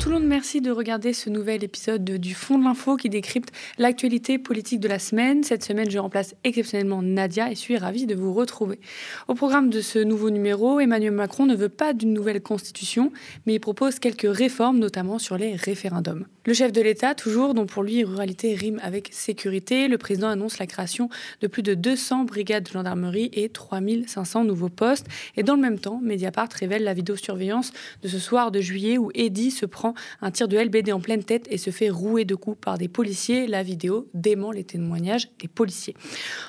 tout le monde, merci de regarder ce nouvel épisode du Fond de l'Info qui décrypte l'actualité politique de la semaine. Cette semaine, je remplace exceptionnellement Nadia et suis ravie de vous retrouver. Au programme de ce nouveau numéro, Emmanuel Macron ne veut pas d'une nouvelle constitution, mais il propose quelques réformes, notamment sur les référendums. Le chef de l'État, toujours, dont pour lui ruralité rime avec sécurité, le président annonce la création de plus de 200 brigades de gendarmerie et 3500 nouveaux postes. Et dans le même temps, Mediapart révèle la vidéosurveillance de ce soir de juillet où Eddy se prend un tir de LBD en pleine tête et se fait rouer de coups par des policiers. La vidéo dément les témoignages des policiers.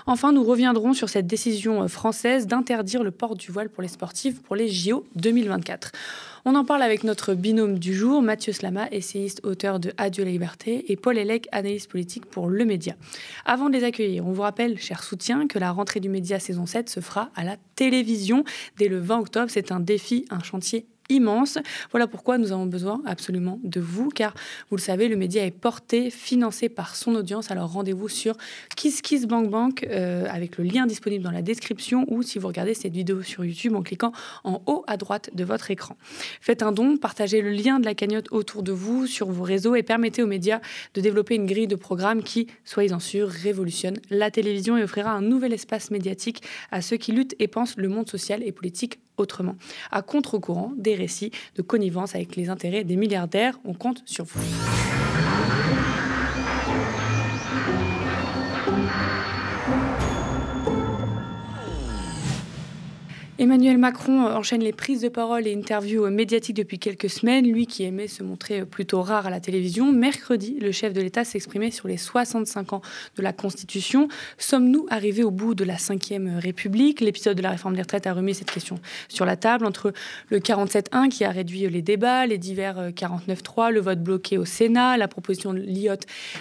Enfin, nous reviendrons sur cette décision française d'interdire le port du voile pour les sportifs pour les JO 2024. On en parle avec notre binôme du jour, Mathieu Slama, essayiste, auteur de Adieu la liberté, et Paul Elec, analyste politique pour Le Média. Avant de les accueillir, on vous rappelle, cher soutien, que la rentrée du Média saison 7 se fera à la télévision dès le 20 octobre. C'est un défi, un chantier immense. Voilà pourquoi nous avons besoin absolument de vous, car vous le savez, le média est porté, financé par son audience. Alors rendez-vous sur KissKissBankBank euh, avec le lien disponible dans la description ou si vous regardez cette vidéo sur YouTube en cliquant en haut à droite de votre écran. Faites un don, partagez le lien de la cagnotte autour de vous sur vos réseaux et permettez aux médias de développer une grille de programmes qui, soyez-en sûrs, révolutionne la télévision et offrira un nouvel espace médiatique à ceux qui luttent et pensent le monde social et politique autrement. À contre-courant des de connivence avec les intérêts des milliardaires, on compte sur vous. Emmanuel Macron enchaîne les prises de parole et interviews médiatiques depuis quelques semaines. Lui qui aimait se montrer plutôt rare à la télévision. Mercredi, le chef de l'État s'exprimait sur les 65 ans de la Constitution. Sommes-nous arrivés au bout de la Ve République? L'épisode de la réforme des retraites a remis cette question sur la table entre le 47-1 qui a réduit les débats, les divers 49-3, le vote bloqué au Sénat, la proposition de l'IOT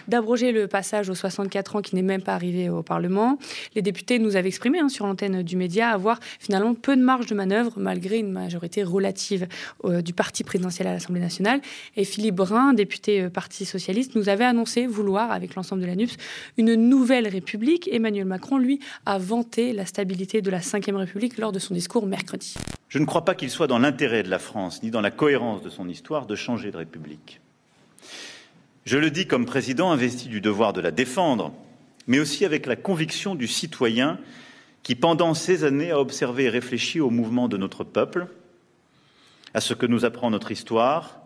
d'abroger le passage aux 64 ans qui n'est même pas arrivé au Parlement. Les députés nous avaient exprimé hein, sur l'antenne du média avoir finalement peu de marge de manœuvre malgré une majorité relative euh, du parti présidentiel à l'Assemblée nationale. Et Philippe Brun, député euh, Parti socialiste, nous avait annoncé vouloir, avec l'ensemble de la NUPS, une nouvelle République. Emmanuel Macron, lui, a vanté la stabilité de la Ve République lors de son discours mercredi. Je ne crois pas qu'il soit dans l'intérêt de la France, ni dans la cohérence de son histoire, de changer de République. Je le dis comme président investi du devoir de la défendre, mais aussi avec la conviction du citoyen qui, pendant ces années, a observé et réfléchi au mouvement de notre peuple, à ce que nous apprend notre histoire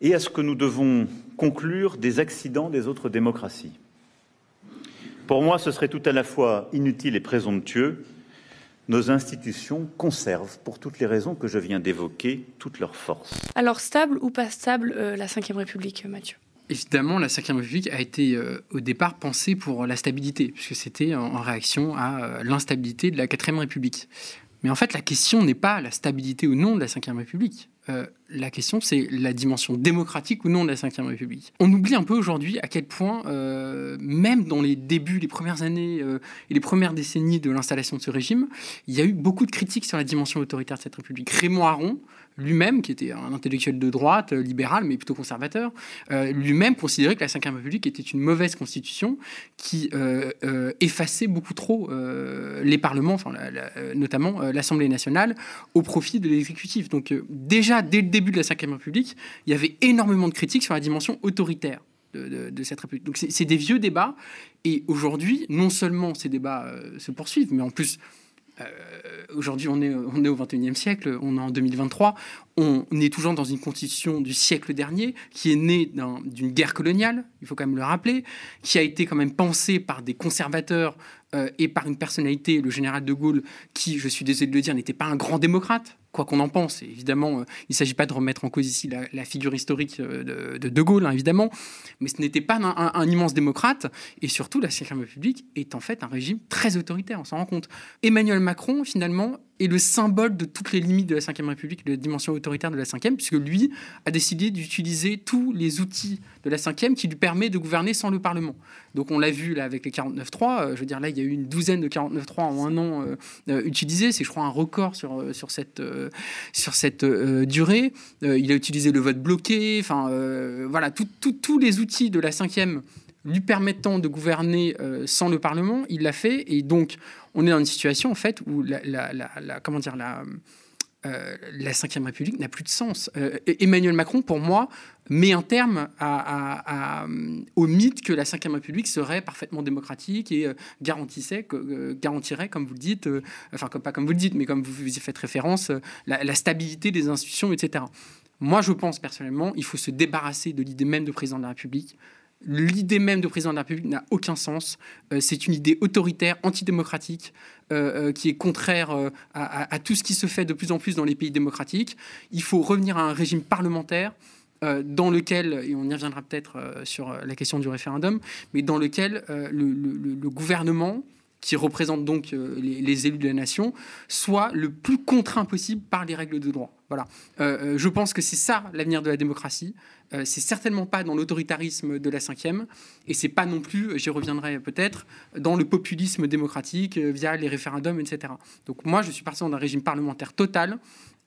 et à ce que nous devons conclure des accidents des autres démocraties. Pour moi, ce serait tout à la fois inutile et présomptueux. Nos institutions conservent, pour toutes les raisons que je viens d'évoquer, toute leur force. Alors, stable ou pas stable, euh, la Ve République, Mathieu? Évidemment, la Ve République a été euh, au départ pensée pour la stabilité, puisque c'était en, réaction à euh, l'instabilité de la Quatrième République. Mais en fait, la question n'est pas la stabilité ou non de la Ve République. Euh, la question, c'est la dimension démocratique ou non de la Ve République. On oublie un peu aujourd'hui à quel point, même dans les débuts, les premières années et les premières décennies de l'installation de ce régime, il y a eu beaucoup de critiques sur la dimension autoritaire de cette République. Raymond Aron, lui-même, qui était un intellectuel de droite, euh, libéral, mais plutôt conservateur, euh, lui-même considérait que la Ve République était une mauvaise constitution qui euh, effaçait beaucoup trop les parlements, enfin, notamment l'Assemblée nationale, au profit de l'exécutif. Donc déjà, dès le début de la Ve République, il y avait énormément de critiques sur la dimension autoritaire. De, cette République. Donc c'est des vieux débats, et aujourd'hui, non seulement ces débats se poursuivent, mais en plus, aujourd'hui, on est, on est au 21e siècle, on est en 2023, on est toujours dans une constitution du siècle dernier qui est née d'une guerre coloniale, il faut quand même le rappeler, qui a été quand même pensée par des conservateurs euh, et par une personnalité, le général de Gaulle, qui, je suis désolé de le dire, n'était pas un grand démocrate, quoi qu'on en pense. évidemment, euh, il ne s'agit pas de remettre en cause ici la, figure historique euh, de De, Gaulle, hein, évidemment, mais ce n'était pas un, immense démocrate. Et surtout, la Cinquième République est en fait un régime très autoritaire, on s'en rend compte. Emmanuel Macron, finalement, est le symbole de toutes les limites de la Ve République, de la dimension autoritaire de la Ve, puisque lui a décidé d'utiliser tous les outils de la Ve qui lui permet de gouverner sans le Parlement. Donc on l'a vu là avec les 49.3, euh, je veux dire là il y a eu une douzaine de 49.3 en un an euh, euh, utilisés, c'est je crois un record sur, sur cette, sur cette durée. il a utilisé le vote bloqué, enfin voilà, tous les outils de la cinquième lui permettant de gouverner sans le Parlement, il l'a fait. Et donc, on est dans une situation en fait où la, comment dire la euh, la Ve République n'a plus de sens. Euh, Emmanuel Macron, pour moi, met un terme au mythe que la Ve République serait parfaitement démocratique et garantissait, garantirait, comme vous le dites, enfin pas comme vous le dites, mais comme vous y faites référence, la, la stabilité des institutions, etc. Moi, je pense personnellement, il faut se débarrasser de l'idée même de président de la République. L'idée même de président de la République n'a aucun sens. Euh, c'est une idée autoritaire, antidémocratique, euh, euh, qui est contraire à, tout ce qui se fait de plus en plus dans les pays démocratiques. Il faut revenir à un régime parlementaire dans lequel, et on y reviendra peut-être sur la question du référendum, mais dans lequel le, gouvernement, qui représente donc les, les, élus de la nation, soit le plus contraint possible par les règles de droit. Voilà. je pense que c'est ça l'avenir de la démocratie. Euh, c'est certainement pas dans l'autoritarisme de la cinquième, et c'est pas non plus, j'y reviendrai peut-être, dans le populisme démocratique euh, via les référendums, etc. Donc moi, je suis partisan d'un régime parlementaire total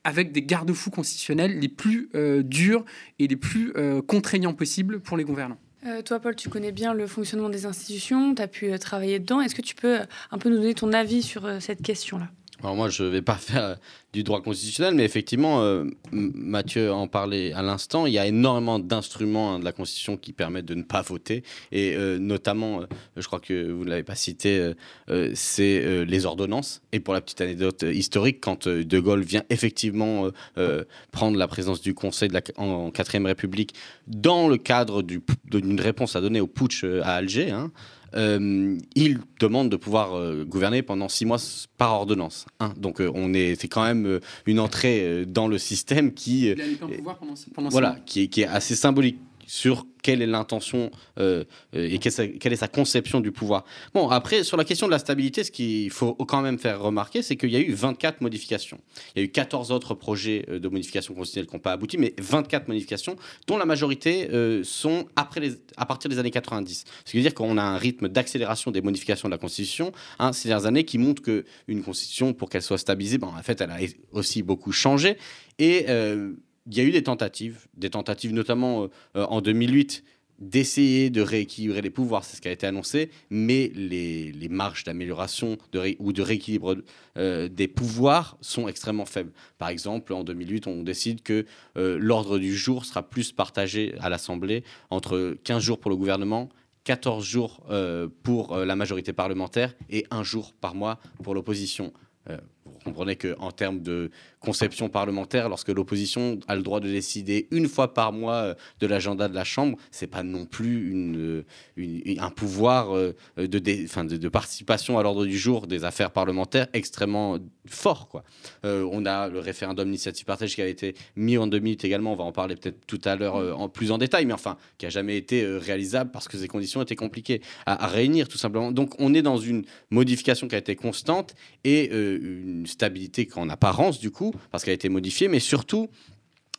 avec des garde-fous constitutionnels les plus euh, durs et les plus contraignants possibles pour les gouvernants. toi, Paul, tu connais bien le fonctionnement des institutions, tu as pu travailler dedans. Est-ce que tu peux un peu nous donner ton avis sur cette question-là? Alors moi, je ne vais pas faire du droit constitutionnel, mais effectivement, euh, Mathieu en parlait à l'instant, il y a énormément d'instruments hein, de la Constitution qui permettent de ne pas voter, et euh, notamment, euh, je crois que vous ne l'avez pas cité, c'est les ordonnances. Et pour la petite anecdote historique, quand De Gaulle vient effectivement prendre la présence du Conseil en, 4ème République dans le cadre d'une réponse à donner au putsch à Alger, hein, euh, il demande de pouvoir euh, gouverner pendant six mois par ordonnance. Hein. Donc euh, on est, c'est quand même une entrée dans le système qui, il a pouvoir pendant, pendant voilà, qui qui est assez symbolique sur quelle est l'intention euh, euh, et quelle est sa conception du pouvoir. Bon, après, sur la question de la stabilité, ce qu'il faut quand même faire remarquer, c'est qu'il y a eu 24 modifications. Il y a eu 14 autres projets euh, de modification constitutionnelle qui n'ont pas abouti, mais 24 modifications, dont la majorité sont après les, à partir des années 90. Ce qui veut dire qu'on a un rythme d'accélération des modifications de la Constitution hein, ces dernières années qui montre qu'une Constitution, pour qu'elle soit stabilisée, ben, en fait, elle a aussi beaucoup changé. Et il y a eu des tentatives, des tentatives notamment euh, en 2008 d'essayer de rééquilibrer les pouvoirs, c'est ce qui a été annoncé, mais les, marges d'amélioration ou de rééquilibre euh, des pouvoirs sont extrêmement faibles. Par exemple, en 2008, on décide que euh, l'ordre du jour sera plus partagé à l'Assemblée entre 15 jours pour le gouvernement 14 jours pour la majorité parlementaire et un jour par mois pour l'opposition. vous comprenez qu'en termes de conception parlementaire, lorsque l'opposition a le droit de décider une fois par mois euh, de l'agenda de la Chambre, c'est pas non plus une, un pouvoir euh, de, participation à l'ordre du jour des affaires parlementaires extrêmement fort. Quoi. Euh, on a le référendum d'initiative partagée qui a été mis en deux minutes également, on va en parler peut-être tout à l'heure en plus en détail, mais enfin, qui a jamais été réalisable parce que ces conditions étaient compliquées à, réunir tout simplement. Donc on est dans une modification qui a été constante et une stabilité qu'en apparence du coup, parce qu'elle a été modifiée, mais surtout,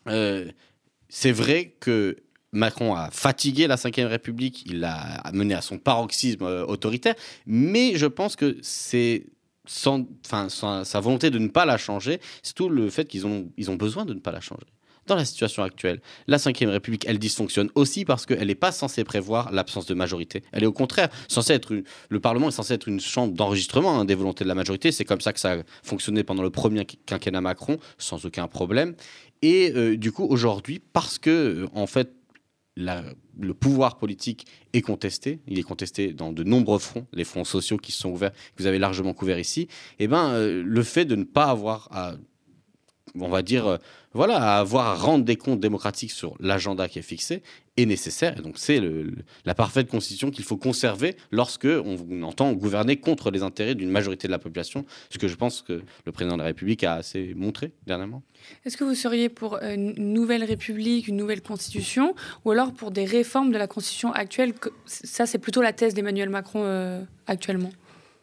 euh, c'est vrai que Macron a fatigué la Ve République, il l'a mené à son paroxysme euh, autoritaire, mais je pense que c'est sans, sa volonté de ne pas la changer, c'est tout le fait qu'ils ont, ils ont besoin de ne pas la changer dans la situation actuelle, la Ve République, elle dysfonctionne aussi parce qu'elle n'est pas censée prévoir l'absence de majorité. Elle est au contraire censée être le Parlement est censé être une chambre d'enregistrement hein, des volontés de la majorité. C'est comme ça que ça a fonctionné pendant le premier quinquennat Macron, sans aucun problème. Et euh, du coup, aujourd'hui, parce que euh, en fait le pouvoir politique est contesté. Il est contesté dans de nombreux fronts, les fronts sociaux qui sont ouverts, que vous avez largement couverts ici. Et eh ben, euh, le fait de ne pas avoir à on va dire, euh, voilà, avoir à rendre des comptes démocratiques sur l'agenda qui est fixé est nécessaire. Et donc c'est la parfaite constitution qu'il faut conserver lorsque on, entend gouverner contre les intérêts d'une majorité de la population, ce que je pense que le président de la République a assez montré dernièrement. Est-ce que vous seriez pour une nouvelle République, une nouvelle constitution, ou alors pour des réformes de la constitution actuelle Ça, c'est plutôt la thèse d'Emmanuel Macron euh, actuellement?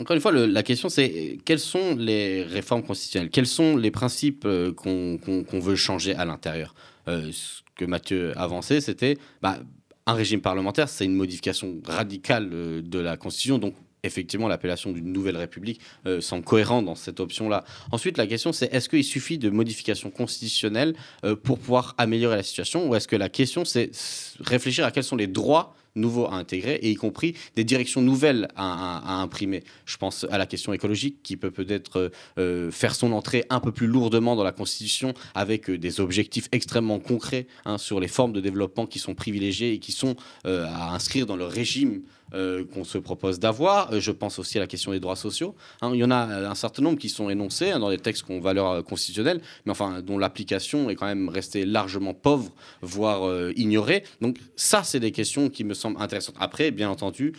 Encore une fois, la question c'est quelles sont les réformes constitutionnelles? Quels sont les principes euh, qu'on veut changer à l'intérieur? Euh, Ce que Mathieu avançait, c'était bah, un régime parlementaire, c'est une modification radicale euh, de la Constitution. Donc, effectivement, l'appellation d'une nouvelle république semble cohérente dans cette option-là. Ensuite, la question, c'est est-ce qu'il suffit de modifications constitutionnelles pour pouvoir améliorer la situation? Ou est-ce que la question, c'est réfléchir à quels sont les droits nouveaux à intégrer, et y compris des directions nouvelles à, imprimer. Je pense à la question écologique qui peut peut-être euh, faire son entrée un peu plus lourdement dans la Constitution avec euh, des objectifs extrêmement concrets hein, sur les formes de développement qui sont privilégiées et qui sont euh, à inscrire dans le régime euh, qu'on se propose d'avoir. Euh, je pense aussi à la question des droits sociaux. Hein. il y en a un certain nombre qui sont énoncés hein, dans des textes qui ont valeur euh, constitutionnelle, mais enfin dont l'application est quand même restée largement pauvre, voire ignorée. Donc ça, c'est des questions qui me semblent intéressantes. Après, bien entendu,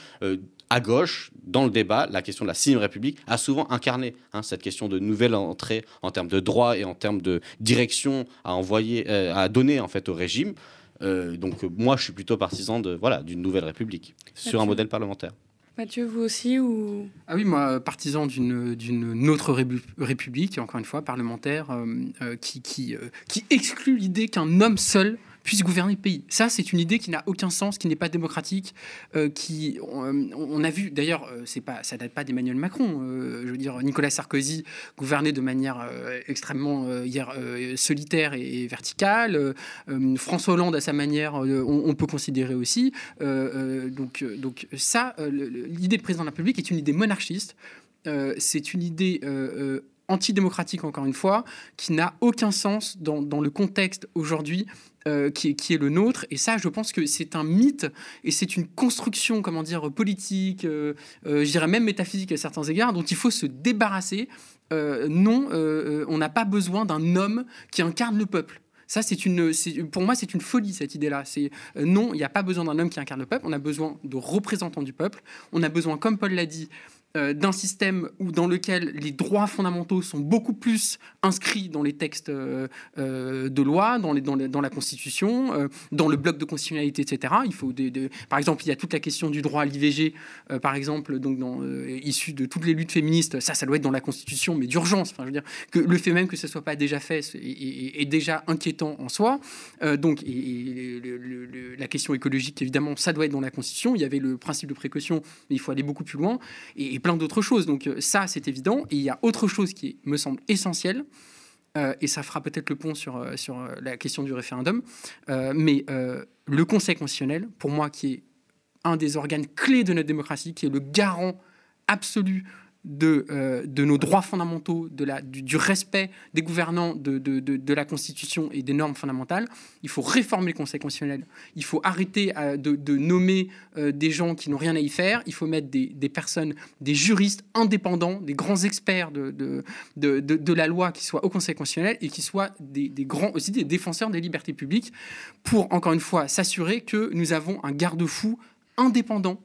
à gauche, dans le débat, la question de la sixième République a souvent incarné hein, cette question de nouvelle entrée en termes de droits et en termes de direction à envoyer, à donner en fait au régime. Euh, donc moi, je suis plutôt partisan de voilà d'une nouvelle République sur un modèle parlementaire. Mathieu, vous aussi ou? Ah oui, moi, partisan d'une d'une autre république, encore une fois parlementaire, euh, euh, qui qui, qui exclut l'idée qu'un homme seul puisse gouverner le pays. Ça, c'est une idée qui n'a aucun sens, qui n'est pas démocratique, euh, qui euh, on, a vu d'ailleurs, euh, c'est pas, ça date pas d'Emmanuel Macron. je veux dire, Nicolas Sarkozy gouvernait de manière extrêmement solitaire et, verticale. François Hollande, à sa manière, on, peut considérer aussi. donc, donc ça, l'idée de président de la République est une idée monarchiste. c'est une idée antidémocratique, encore une fois, qui n'a aucun sens dans le contexte aujourd'hui euh, qui, est, le nôtre. Et ça, je pense que c'est un mythe et c'est une construction, comment dire, politique, euh, euh, je dirais même métaphysique à certains égards, dont il faut se débarrasser. non, on n'a pas besoin d'un homme qui incarne le peuple. Ça, c'est une, pour moi, c'est une folie cette idée-là. C'est non, il n'y a pas besoin d'un homme qui incarne le peuple. On a besoin de représentants du peuple. On a besoin, comme Paul l'a dit, euh, d'un système où, dans lequel les droits fondamentaux sont beaucoup plus inscrits dans les textes euh, euh, de loi, dans, les, dans, la Constitution, dans le bloc de constitutionnalité, etc. Il faut par exemple, il y a toute la question du droit à l'IVG, par exemple, donc issu de toutes les luttes féministes. Ça, ça doit être dans la Constitution, mais d'urgence. Je veux dire que le fait même que ce soit pas déjà fait est, déjà inquiétant en soi. donc, et, la question écologique, évidemment, ça doit être dans la Constitution. Il y avait le principe de précaution, mais il faut aller beaucoup plus loin. Et, plein d'autres choses. Donc euh, ça, c'est évident. Et il y a autre chose qui me semble essentielle, euh, et ça fera peut-être le pont sur, euh, sur la question du référendum, mais le Conseil constitutionnel, pour moi, qui est un des organes clés de notre démocratie, qui est le garant absolu de, euh, de nos droits fondamentaux, de la, du, respect des gouvernants de, de, de, la Constitution et des normes fondamentales. Il faut réformer le Conseil constitutionnel. Il faut arrêter euh, de, nommer euh, des gens qui n'ont rien à y faire. Il faut mettre des, des, personnes, des juristes indépendants, des grands experts de, de, la loi qui soient au Conseil constitutionnel et qui soient des, des grands, aussi des défenseurs des libertés publiques pour, encore une fois, s'assurer que nous avons un garde-fou indépendant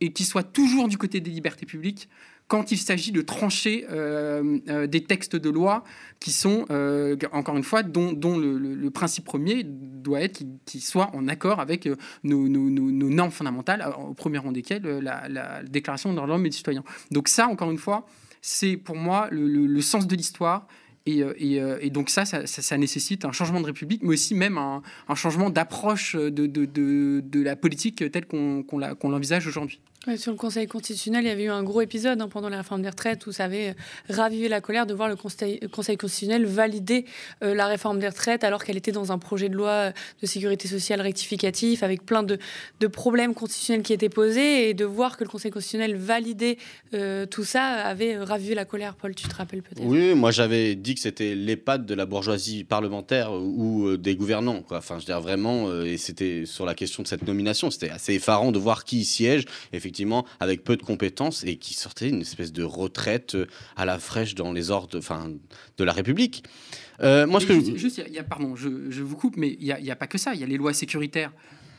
et qui soit toujours du côté des libertés publiques quand il s'agit de trancher euh, euh, des textes de loi qui sont, euh, encore une fois, dont, le, principe premier doit être qu'ils soient en accord avec nos, normes fondamentales, au premier rang desquelles la, Déclaration droits de et des citoyens. Donc ça, encore une fois, c'est pour moi le, sens de l'histoire. Et, donc ça ça, nécessite un changement de république, mais aussi même un, changement d'approche de, la politique telle qu'on l'envisage aujourd'hui sur le Conseil constitutionnel, il y avait eu un gros épisode hein, pendant la réforme des retraites où ça avait euh, ravivé la colère de voir le Conseil, constitutionnel valider euh, la réforme des retraites alors qu'elle était dans un projet de loi euh, de sécurité sociale rectificatif avec plein de, problèmes constitutionnels qui étaient posés et de voir que le Conseil constitutionnel validait tout ça avait ravivé la colère. Paul, tu te rappelles peut-être? Oui, moi j'avais dit que c'était l'EHPAD de la bourgeoisie parlementaire ou des gouvernants. Quoi. Enfin, je veux dire vraiment, et c'était sur la question de cette nomination, c'était assez effarant de voir qui siège. Effectivement, avec peu de compétences et qui sortait une espèce de retraite euh, à la fraîche dans les ordres enfin, de la République. Euh, moi, ce que juste, y a, pardon, je, vous coupe, mais il n'y a, a, pas que ça. Il y a les lois sécuritaires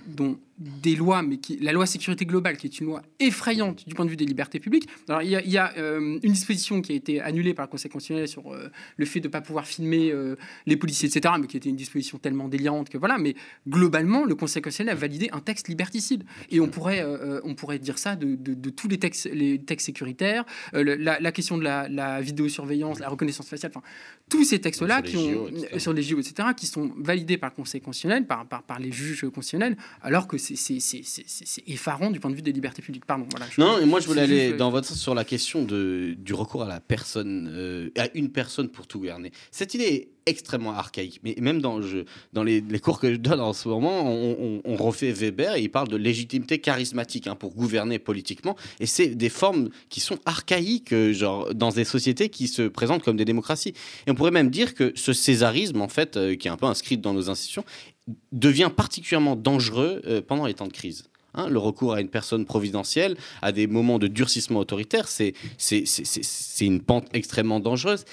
dont des lois, mais qui, la loi sécurité globale, qui est une loi effrayante du point de vue des libertés publiques. Alors, il y a, euh, une disposition qui a été annulée par le Conseil constitutionnel sur euh, le fait de ne pas pouvoir filmer euh, les policiers, etc., mais qui était une disposition tellement délirante que voilà. Mais globalement, le Conseil constitutionnel a validé un texte liberticide. Et on pourrait, on pourrait dire ça de, tous les textes, les textes sécuritaires, la, question de la, vidéosurveillance, la reconnaissance faciale, enfin, tous ces textes-là qui ont, sur les JO, etc., qui sont validés par le Conseil constitutionnel, par, par, par les juges constitutionnels, alors que c'est effarant du point de vue des libertés publiques. Pardon. Voilà, non, et moi je voulais aller dans votre sens sur la question de, du recours à la personne, euh, à une personne pour tout gouverner. Cette idée est extrêmement archaïque. Mais même dans, je, dans les, cours que je donne en ce moment, on, refait Weber et il parle de légitimité charismatique hein, pour gouverner politiquement. Et c'est des formes qui sont archaïques, euh, genre dans des sociétés qui se présentent comme des démocraties. Et on pourrait même dire que ce césarisme, en fait, euh, qui est un peu inscrit dans nos institutions, devient particulièrement dangereux euh, pendant les temps de crise. Hein. le recours à une personne providentielle, à des moments de durcissement autoritaire, c'est une pente extrêmement dangereuse.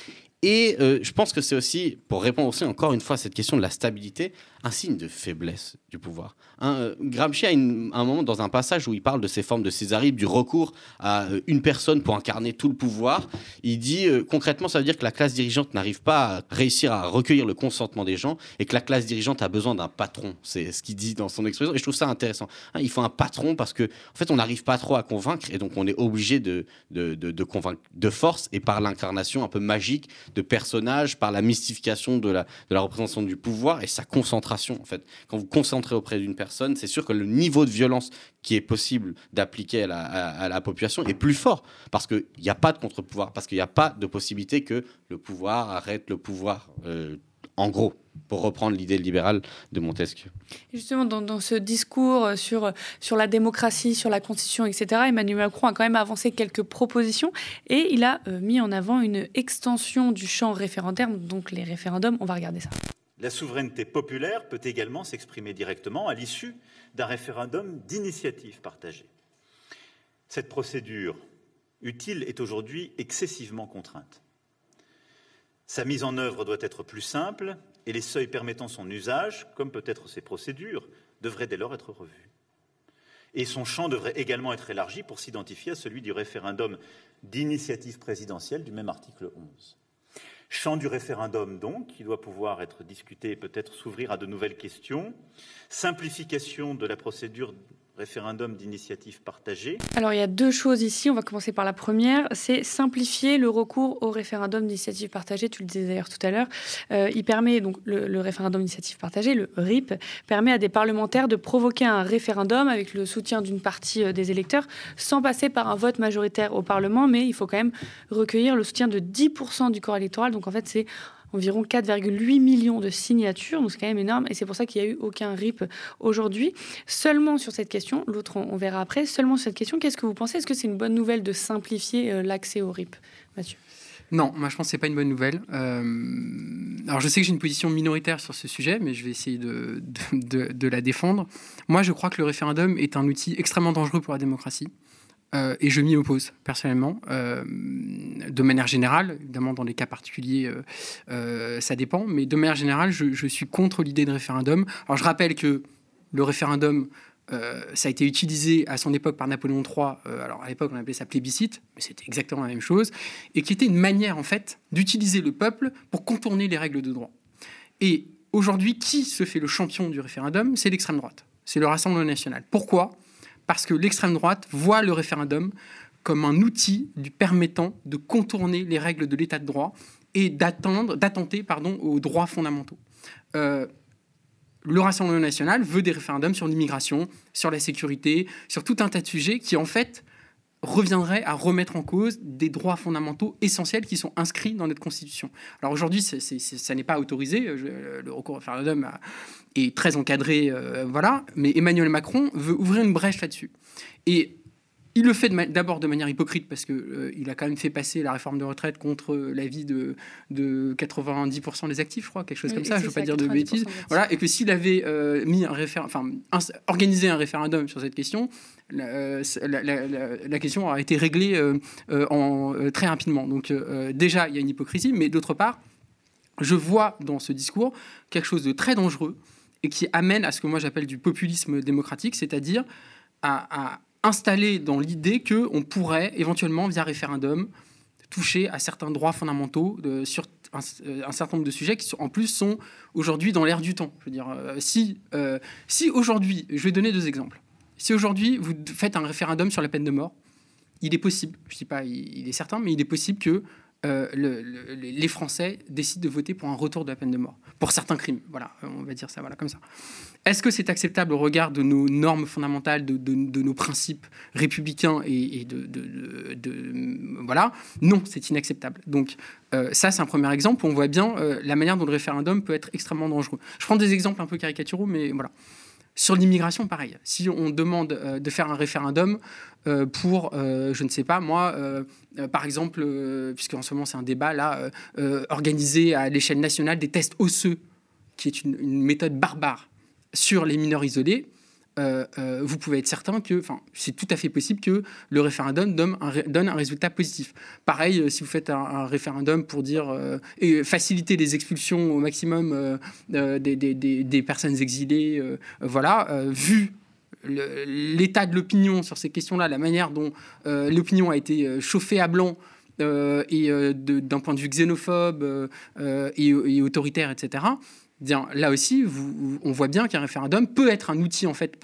Et euh, je pense que c'est aussi, pour répondre aussi encore une fois à cette question de la stabilité, un signe de faiblesse du pouvoir. Hein, euh, Gramsci a un moment dans un passage où il parle de ces formes de césarisme, du recours à euh, une personne pour incarner tout le pouvoir. Il dit euh, concrètement, ça veut dire que la classe dirigeante n'arrive pas à réussir à recueillir le consentement des gens et que la classe dirigeante a besoin d'un patron. C'est ce qu'il dit dans son expression et je trouve ça intéressant. Hein, il faut un patron parce que en fait on n'arrive pas trop à convaincre et donc on est obligé de, de, de, convaincre de force et par l'incarnation un peu magique de personnages, par la mystification de la, de la représentation du pouvoir et sa concentration en fait. Quand vous concentrez auprès d'une personne c'est sûr que le niveau de violence qui est possible d'appliquer à, la, population est plus fort parce qu'il n'y a pas de contre-pouvoir, parce qu'il n'y a pas de possibilité que le pouvoir arrête le pouvoir. Euh, en gros, pour reprendre l'idée libérale de Montesquieu. Justement, dans, ce discours sur, la démocratie, sur la constitution, etc., Emmanuel Macron a quand même avancé quelques propositions et il a euh, mis en avant une extension du champ référendaire, donc les référendums. On va regarder ça. La souveraineté populaire peut également s'exprimer directement à l'issue d'un référendum d'initiative partagée. Cette procédure utile est aujourd'hui excessivement contrainte. Sa mise en œuvre doit être plus simple et les seuils permettant son usage, comme peut-être ces procédures, devraient dès lors être revus. Et son champ devrait également être élargi pour s'identifier à celui du référendum d'initiative présidentielle du même article 11. Champ du référendum, donc, qui doit pouvoir être discuté et peut-être s'ouvrir à de nouvelles questions. Simplification de la procédure référendum d'initiative partagée. Alors il y a deux choses ici, on va commencer par la première, c'est simplifier le recours au référendum d'initiative partagée, tu le disais d'ailleurs tout à l'heure. Euh, il permet, donc le, référendum d'initiative partagée, le RIP, permet à des parlementaires de provoquer un référendum avec le soutien d'une partie euh, des électeurs sans passer par un vote majoritaire au Parlement, mais il faut quand même recueillir le soutien de 10% du corps électoral, donc en fait c'est environ 4,8 millions de signatures, donc c'est quand même énorme, et c'est pour ça qu'il n'y a eu aucun RIP aujourd'hui. Seulement sur cette question, l'autre on, verra après, seulement sur cette question, qu'est-ce que vous pensez? Est-ce que c'est une bonne nouvelle de simplifier euh, l'accès au RIP Mathieu? Non, moi je pense que c'est pas une bonne nouvelle. Euh, alors je sais que j'ai une position minoritaire sur ce sujet, mais je vais essayer de, la défendre. Moi je crois que le référendum est un outil extrêmement dangereux pour la démocratie. Euh, et je m'y oppose personnellement. Euh, de manière générale, évidemment dans les cas particuliers, euh, ça dépend, mais de manière générale, je, suis contre l'idée de référendum. Alors je rappelle que le référendum, ça a été utilisé à son époque par Napoléon III. alors à l'époque, on appelait ça plébiscite, mais c'était exactement la même chose, et qui était une manière en fait d'utiliser le peuple pour contourner les règles de droit. Et aujourd'hui, qui se fait le champion du référendum? C'est l'extrême droite, c'est le Rassemblement national. Pourquoi? Parce que l'extrême droite voit le référendum comme un outil lui permettant de contourner les règles de l'état de droit et d'attenter aux droits fondamentaux. Euh, le Rassemblement national veut des référendums sur l'immigration, sur la sécurité, sur tout un tas de sujets qui, en fait, reviendraient à remettre en cause des droits fondamentaux essentiels qui sont inscrits dans notre Constitution. Alors aujourd'hui, ça n'est pas autorisé. le recours au référendum est très encadré, euh, voilà. Mais Emmanuel Macron veut ouvrir une brèche là-dessus. Et il le fait d'abord de, manière hypocrite parce qu'il euh, il a quand même fait passer la réforme de retraite contre l'avis de, de 90% des actifs, je crois, quelque chose comme ça. Je ne veux pas dire de bêtises. Voilà, et que s'il avait euh, mis un enfin, organisé un référendum sur cette question, la, la, question aurait été réglée en, très rapidement. Donc déjà, il y a une hypocrisie, mais d'autre part, je vois dans ce discours quelque chose de très dangereux et qui amène à ce que moi j'appelle du populisme démocratique, c'est-à-dire à, installer dans l'idée qu'on pourrait éventuellement, via référendum, toucher à certains droits fondamentaux sur un, certain nombre de sujets qui, en plus, sont aujourd'hui dans l'air du temps. Je veux dire, euh, si, euh, si aujourd'hui, je vais donner deux exemples. Si aujourd'hui, vous faites un référendum sur la peine de mort, il est possible, je ne dis pas il, est certain, mais il est possible que euh, les Français décident de voter pour un retour de la peine de mort, pour certains crimes. Voilà, on va dire ça, voilà, comme ça. Est-ce que c'est acceptable au regard de nos normes fondamentales, de, nos principes républicains et, de, voilà? Non, c'est inacceptable. Donc euh, ça, c'est un premier exemple où on voit bien euh, la manière dont le référendum peut être extrêmement dangereux. Je prends des exemples un peu caricaturaux, mais voilà. Sur l'immigration, pareil. Si on demande euh, de faire un référendum euh, pour, euh, je ne sais pas, moi, par exemple, puisque en ce moment c'est un débat là, organiser à l'échelle nationale des tests osseux, qui est une méthode barbare sur les mineurs isolés, euh, euh, vous pouvez être certain que c'est tout à fait possible que le référendum donne un, résultat positif. Pareil, euh, si vous faites un, référendum pour dire et faciliter les expulsions au maximum des, personnes exilées, voilà, vu l'état de l'opinion sur ces questions-là, la manière dont l'opinion a été chauffée à blanc. et d'un point de vue xénophobe et, autoritaire, etc là aussi, on voit bien qu'un référendum peut être un outil en fait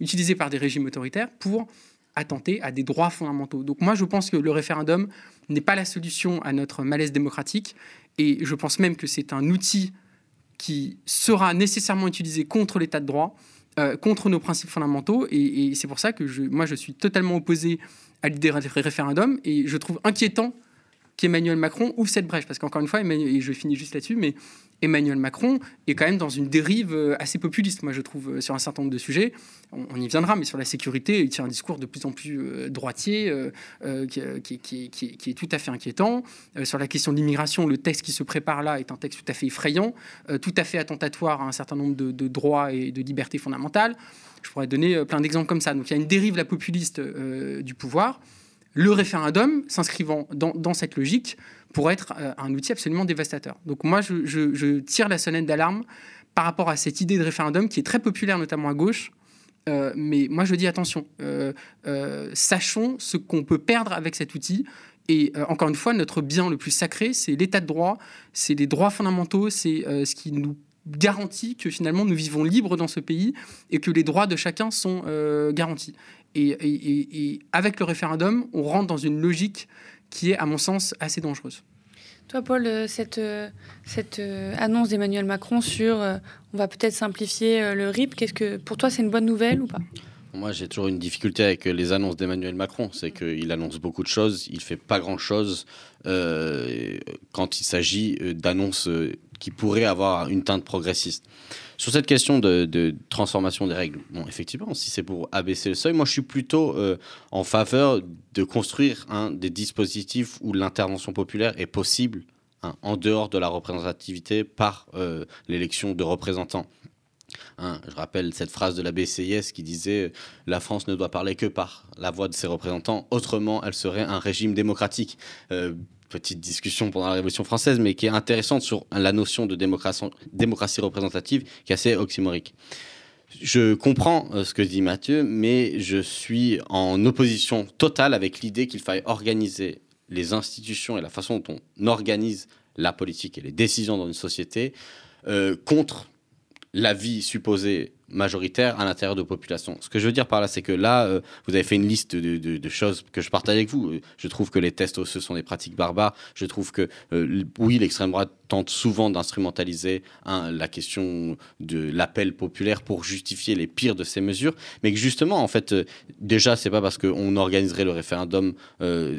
utilisé par des régimes autoritaires pour attenter à des droits fondamentaux. Donc moi, je pense que le référendum n'est pas la solution à notre malaise démocratique, et je pense même que c'est un outil qui sera nécessairement utilisé contre l'état de droit, euh, contre nos principes fondamentaux, et, c'est pour ça que moi, je suis totalement opposé à l'idée du référendum, et je trouve inquiétant qu'Emmanuel Macron ouvre cette brèche, parce qu'encore une fois, et je finis juste là-dessus, mais Emmanuel Macron est quand même dans une dérive euh, assez populiste, moi je trouve, euh, sur un certain nombre de sujets. On, y viendra, mais sur la sécurité, il tient un discours de plus en plus euh, droitier, qui, est tout à fait inquiétant. sur la question de l'immigration, le texte qui se prépare là est un texte tout à fait effrayant, tout à fait attentatoire à un certain nombre de, droits et de libertés fondamentales. Je pourrais donner plein d'exemples comme ça. Donc il y a une dérive la populiste du pouvoir. Le référendum, s'inscrivant dans cette logique, pour être euh, un outil absolument dévastateur. Donc moi, je, tire la sonnette d'alarme par rapport à cette idée de référendum qui est très populaire, notamment à gauche. Euh, mais moi, je dis attention, euh, sachons ce qu'on peut perdre avec cet outil. Et encore une fois, notre bien le plus sacré, c'est l'état de droit, c'est les droits fondamentaux, c'est ce qui nous garantit que finalement nous vivons libres dans ce pays et que les droits de chacun sont garantis. et, avec le référendum, on rentre dans une logique qui est, à mon sens, assez dangereuse. Toi, Paul, euh, cette, euh, cette euh, annonce d'Emmanuel Macron sur on va peut-être simplifier le RIP, qu'est-ce que pour toi c'est une bonne nouvelle ou pas? Moi, j'ai toujours une difficulté avec les annonces d'Emmanuel Macron. C'est qu'il annonce beaucoup de choses, il fait pas grand-chose quand il s'agit d'annonces qui pourraient avoir une teinte progressiste. Sur cette question de, transformation des règles, effectivement, si c'est pour abaisser le seuil, moi je suis plutôt euh, en faveur de construire des dispositifs où l'intervention populaire est possible hein, en dehors de la représentativité par euh, l'élection de représentants. Hein, je rappelle cette phrase de la BCIS qui disait La France ne doit parler que par la voix de ses représentants, autrement elle serait un régime démocratique. Euh, petite discussion pendant la Révolution française, mais qui est intéressante sur la notion de démocratie, représentative, qui est assez oxymorique. Je comprends euh, ce que dit Mathieu, mais je suis en opposition totale avec l'idée qu'il faille organiser les institutions et la façon dont on organise la politique et les décisions dans une société euh, contre la vie supposée majoritaire à l'intérieur de populations. Ce que je veux dire par là, c'est que là, euh, vous avez fait une liste de, choses que je partage avec vous. Je trouve que les tests osseux sont des pratiques barbares. Je trouve que, euh, oui, l'extrême droite tente souvent d'instrumentaliser la question de l'appel populaire pour justifier les pires de ces mesures, mais que justement, en fait, euh, déjà, c'est pas parce qu'on organiserait le référendum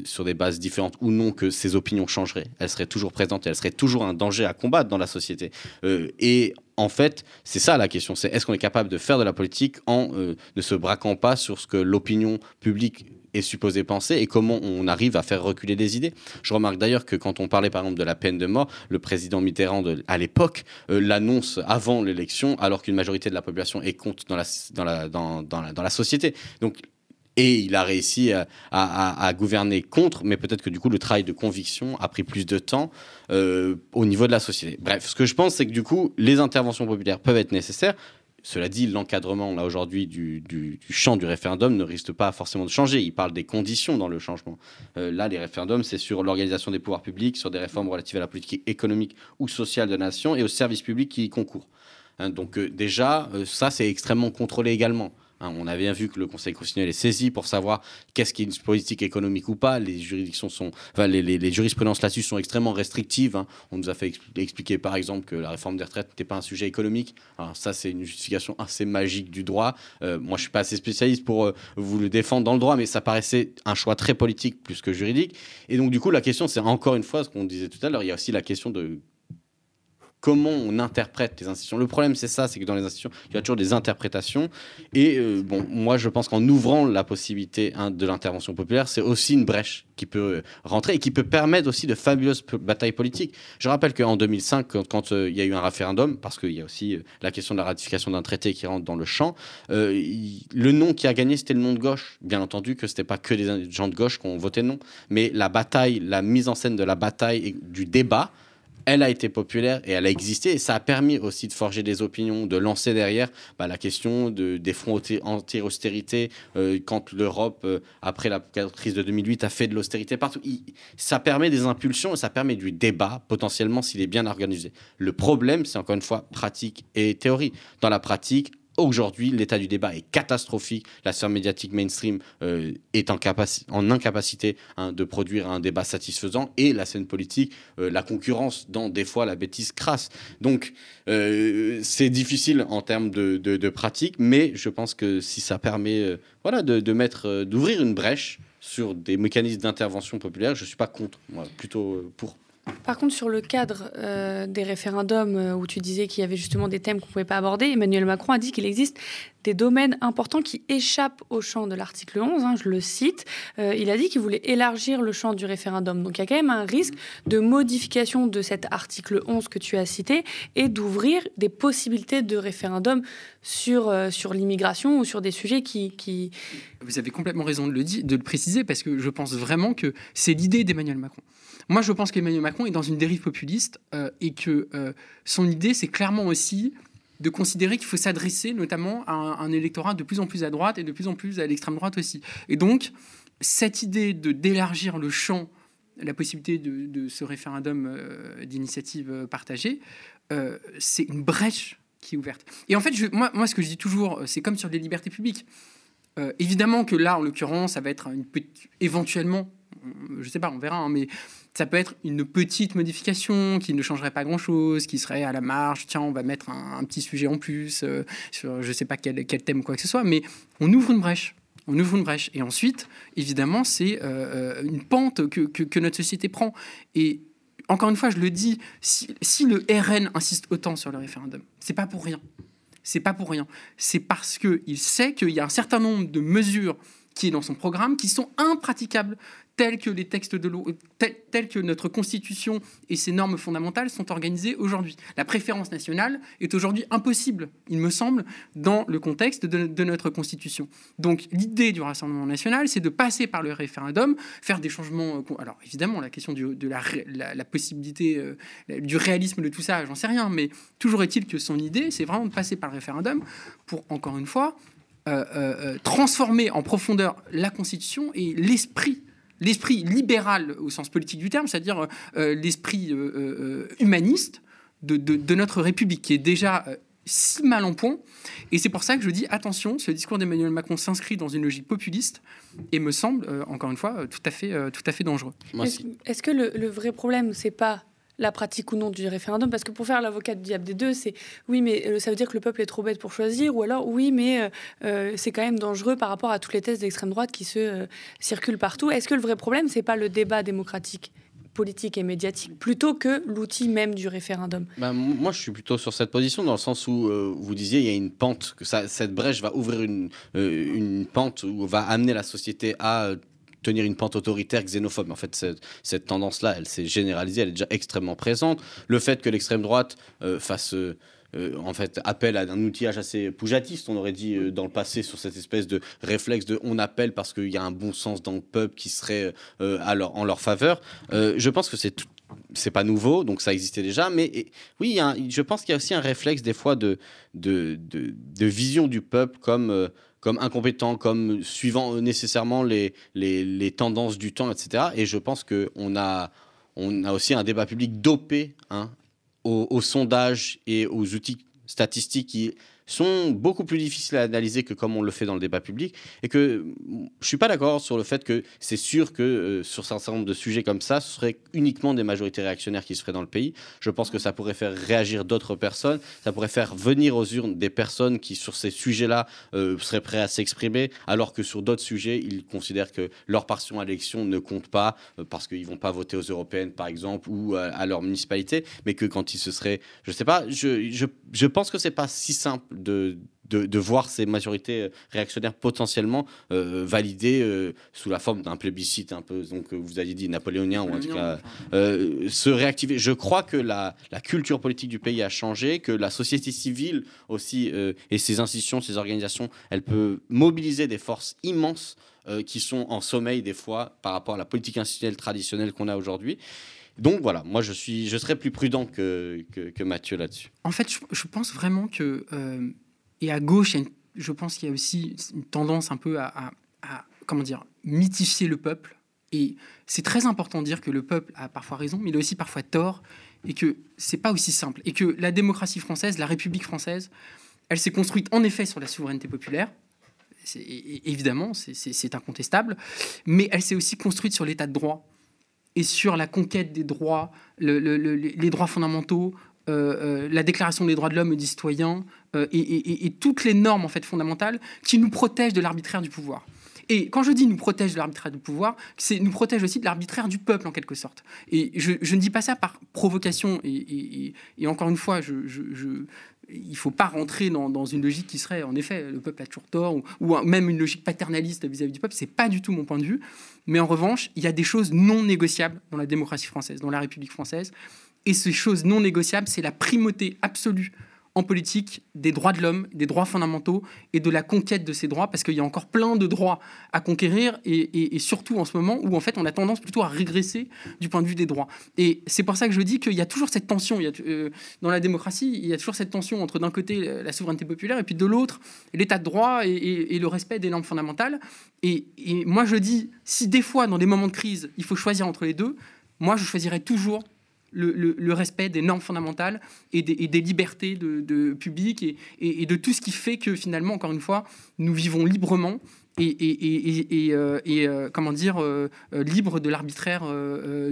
sur des bases différentes ou non que ces opinions changeraient. Elles seraient toujours présentes et elles seraient toujours un danger à combattre dans la société. et en fait, c'est ça la question, c'est est-ce qu'on est capable de faire de la politique en euh, ne se braquant pas sur ce que l'opinion publique est supposée penser et comment on arrive à faire reculer des idées? Je remarque d'ailleurs que quand on parlait par exemple de la peine de mort, le président Mitterrand à l'époque euh, l'annonce avant l'élection alors qu'une majorité de la population est contre dans la, dans la, dans, dans la société. Donc et il a réussi à, gouverner contre, mais peut-être que du coup le travail de conviction a pris plus de temps euh, au niveau de la société. Bref, ce que je pense, c'est que du coup les interventions populaires peuvent être nécessaires. Cela dit, l'encadrement là aujourd'hui du, champ du référendum ne risque pas forcément de changer. Il parle des conditions dans le changement. Euh, là, les référendums, c'est sur l'organisation des pouvoirs publics, sur des réformes relatives à la politique économique ou sociale de la nation et aux services publics qui y concourent. Hein, donc euh, déjà, ça c'est extrêmement contrôlé également. Hein. on a bien vu que le Conseil constitutionnel est saisi pour savoir qu'est-ce qui est une politique économique ou pas. Les jurisprudences là-dessus sont extrêmement restrictives. Hein. On nous a fait expliquer par exemple que la réforme des retraites n'était pas un sujet économique. Alors ça, c'est une justification assez magique du droit. Euh, moi, je suis pas assez spécialiste pour euh, vous le défendre dans le droit, mais ça paraissait un choix très politique plus que juridique. Et donc, du coup, la question, c'est encore une fois ce qu'on disait tout à l'heure. Il y a aussi la question de comment on interprète les institutions. Le problème, c'est ça, c'est que dans les institutions, il y a toujours des interprétations. Et euh, bon, moi, je pense qu'en ouvrant la possibilité hein, de l'intervention populaire, c'est aussi une brèche qui peut euh, rentrer et qui peut permettre aussi de fabuleuses batailles politiques. Je rappelle qu'en 2005, quand, euh, il y a eu un référendum, parce qu'il y a aussi la question de la ratification d'un traité qui rentre dans le champ, le nom qui a gagné, c'était le nom de gauche. Bien entendu que ce n'était pas que des gens de gauche qui ont voté non, mais la bataille, la mise en scène de la bataille et du débat, elle a été populaire et elle a existé. Et ça a permis aussi de forger des opinions, de lancer derrière bah, la question de, des fronts anti-austérité euh, quand l'Europe, euh, après la crise de 2008, a fait de l'austérité partout. ça permet des impulsions et ça permet du débat, potentiellement, s'il est bien organisé. Le problème, c'est encore une fois pratique et théorie. Dans la pratique, Aujourd'hui, l'état du débat est catastrophique. La sphère médiatique mainstream euh, est en, en incapacité hein, de produire un débat satisfaisant et la scène politique, euh, la concurrence dans des fois la bêtise crasse. Donc, euh, c'est difficile en termes de, pratique, mais je pense que si ça permet voilà, de mettre, d'ouvrir une brèche sur des mécanismes d'intervention populaire, je ne suis pas contre, moi, plutôt pour. Par contre, sur le cadre euh, des référendums euh, où tu disais qu'il y avait justement des thèmes qu'on ne pouvait pas aborder, Emmanuel Macron a dit qu'il existe des domaines importants qui échappent au champ de l'article 11, hein, je le cite. Euh, il a dit qu'il voulait élargir le champ du référendum. Donc il y a quand même un risque de modification de cet article 11 que tu as cité et d'ouvrir des possibilités de référendum sur, sur l'immigration ou sur des sujets qui, qui... Vous avez complètement raison de le, de le préciser parce que je pense vraiment que c'est l'idée d'Emmanuel Macron. Moi, je pense qu'Emmanuel Macron est dans une dérive populiste euh, et que euh, son idée, c'est clairement aussi de considérer qu'il faut s'adresser notamment à un, électorat de plus en plus à droite et de plus en plus à l'extrême droite aussi. Et donc, cette idée de d'élargir le champ, la possibilité de, ce référendum euh, d'initiative partagée, c'est une brèche qui est ouverte. Et en fait, moi, moi, ce que je dis toujours, c'est comme sur les libertés publiques. évidemment que là, en l'occurrence, ça va être une petite, éventuellement, je sais pas, on verra, hein, mais ça peut être une petite modification qui ne changerait pas grand-chose, qui serait à la marge, tiens, on va mettre un, petit sujet en plus euh, sur je ne sais pas quel, thème ou quoi que ce soit, mais on ouvre une brèche. On ouvre une brèche. Et ensuite, évidemment, c'est euh, euh, une pente que, que, notre société prend. Et encore une fois, je le dis, si, si le RN insiste autant sur le référendum, c'est pas pour rien. C'est pas pour rien. C'est parce qu'il sait qu'il y a un certain nombre de mesures qui est dans son programme qui sont impraticables tels que les textes de l'eau, tels, que notre constitution et ses normes fondamentales sont organisées aujourd'hui. La préférence nationale est aujourd'hui impossible, il me semble, dans le contexte de, notre constitution. Donc l'idée du Rassemblement national, c'est de passer par le référendum, faire des changements. Euh, alors évidemment, la question de la, possibilité euh, du réalisme de tout ça, j'en sais rien, mais toujours est-il que son idée, c'est vraiment de passer par le référendum pour, encore une fois, euh, transformer en profondeur la constitution et l'esprit l'esprit libéral au sens politique du terme, c'est-à-dire euh, l'esprit euh, euh, humaniste de, notre République, qui est déjà si mal en point. Et c'est pour ça que je dis attention, ce discours d'Emmanuel Macron s'inscrit dans une logique populiste et me semble, encore une fois, tout à fait, tout à fait dangereux. Est-ce que le, le vrai problème, c'est pas la pratique ou non du référendum Parce que pour faire l'avocat du diable des deux, c'est oui, mais euh, ça veut dire que le peuple est trop bête pour choisir, ou alors oui, mais euh, euh, c'est quand même dangereux par rapport à toutes les thèses d'extrême droite qui se circulent partout. Est-ce que le vrai problème, c'est pas le débat démocratique politique et médiatique plutôt que l'outil même du référendum? Ben, Moi, je suis plutôt sur cette position dans le sens où vous disiez il y a une pente, que cette brèche va ouvrir une, une pente où va amener la société à tenir une pente autoritaire xénophobe. En fait, cette, tendance-là, elle s'est généralisée, elle est déjà extrêmement présente. Le fait que l'extrême droite euh, fasse euh, euh, en fait appel à un outillage assez poujatiste, on aurait dit dans le passé sur cette espèce de réflexe de on appelle parce qu'il y a un bon sens dans le peuple qui serait en leur faveur. je pense que c'est c'est pas nouveau, donc ça existait déjà, mais oui, je pense qu'il y a aussi un réflexe des fois de, de, de vision du peuple comme comme incompétent, comme suivant nécessairement les, les, tendances du temps, etc. Et je pense qu'on a, on a aussi un débat public dopé hein, aux, sondages et aux outils statistiques qui sont beaucoup plus difficiles à analyser que comme on le fait dans le débat public. Et que je suis pas d'accord sur le fait que c'est sûr que euh, sur un certain nombre de sujets comme ça, ce serait uniquement des majorités réactionnaires qui se feraient dans le pays. Je pense que ça pourrait faire réagir d'autres personnes, ça pourrait faire venir aux urnes des personnes qui, sur ces sujets-là, euh, seraient prêts à s'exprimer, alors que sur d'autres sujets, ils considèrent que leur partition à l'élection ne compte pas euh, parce qu'ils vont pas voter aux européennes, par exemple, ou à, leur municipalité, mais que quand ils se seraient, je sais pas, je, je, je pense que c'est pas si simple de, de, voir ces majorités réactionnaires potentiellement euh, validées euh, sous la forme d'un plébiscite un peu, donc euh, vous avez dit napoléonien, ou en tout cas se réactiver. Je crois que la, la, culture politique du pays a changé, que la société civile aussi et ses institutions, ses organisations, elle peut mobiliser des forces immenses qui sont en sommeil des fois par rapport à la politique institutionnelle traditionnelle qu'on a aujourd'hui. Donc voilà, moi je suis, je serais plus prudent que, que, Mathieu là-dessus. En fait, je, pense vraiment que et à gauche, je pense qu'il y a aussi une tendance un peu à, comment dire, mythifier le peuple. Et c'est très important de dire que le peuple a parfois raison, mais il a aussi parfois tort, et que c'est pas aussi simple. Et que la démocratie française, la République française, elle s'est construite en effet sur la souveraineté populaire, évidemment, c'est incontestable, mais elle s'est aussi construite sur l'état de droit et sur la conquête des droits, les droits fondamentaux, euh, euh, la Déclaration des droits de l'homme et du citoyen euh, et, toutes les normes en fait fondamentales qui nous protègent de l'arbitraire du pouvoir. Et quand je dis nous protège de l'arbitraire du pouvoir, c'est nous protège aussi de l'arbitraire du peuple en quelque sorte. Et je, ne dis pas ça par provocation. Et, encore une fois, je, il ne faut pas rentrer dans, une logique qui serait, en effet, le peuple a toujours tort, ou, même une logique paternaliste vis-à-vis du peuple. C'est pas du tout mon point de vue. Mais en revanche, il y a des choses non négociables dans la démocratie française, dans la République française. Et ces choses non négociables, c'est la primauté absolue en politique des droits de l'homme, des droits fondamentaux et de la conquête de ces droits, parce qu'il y a encore plein de droits à conquérir, et, surtout en ce moment où en fait on a tendance plutôt à régresser du point de vue des droits. Et c'est pour ça que je dis qu'il y a toujours cette tension, il euh, dans la démocratie, il y a toujours cette tension entre d'un côté la souveraineté populaire et puis de l'autre l'état de droit et, le respect des normes fondamentales. Et, moi je dis, si des fois dans des moments de crise il faut choisir entre les deux, moi je choisirais toujours le, respect des normes fondamentales et des, libertés de, publiques et, et, de tout ce qui fait que finalement, encore une fois, nous vivons librement et, et, et, euh, euh, comment dire euh, libre de l'arbitraire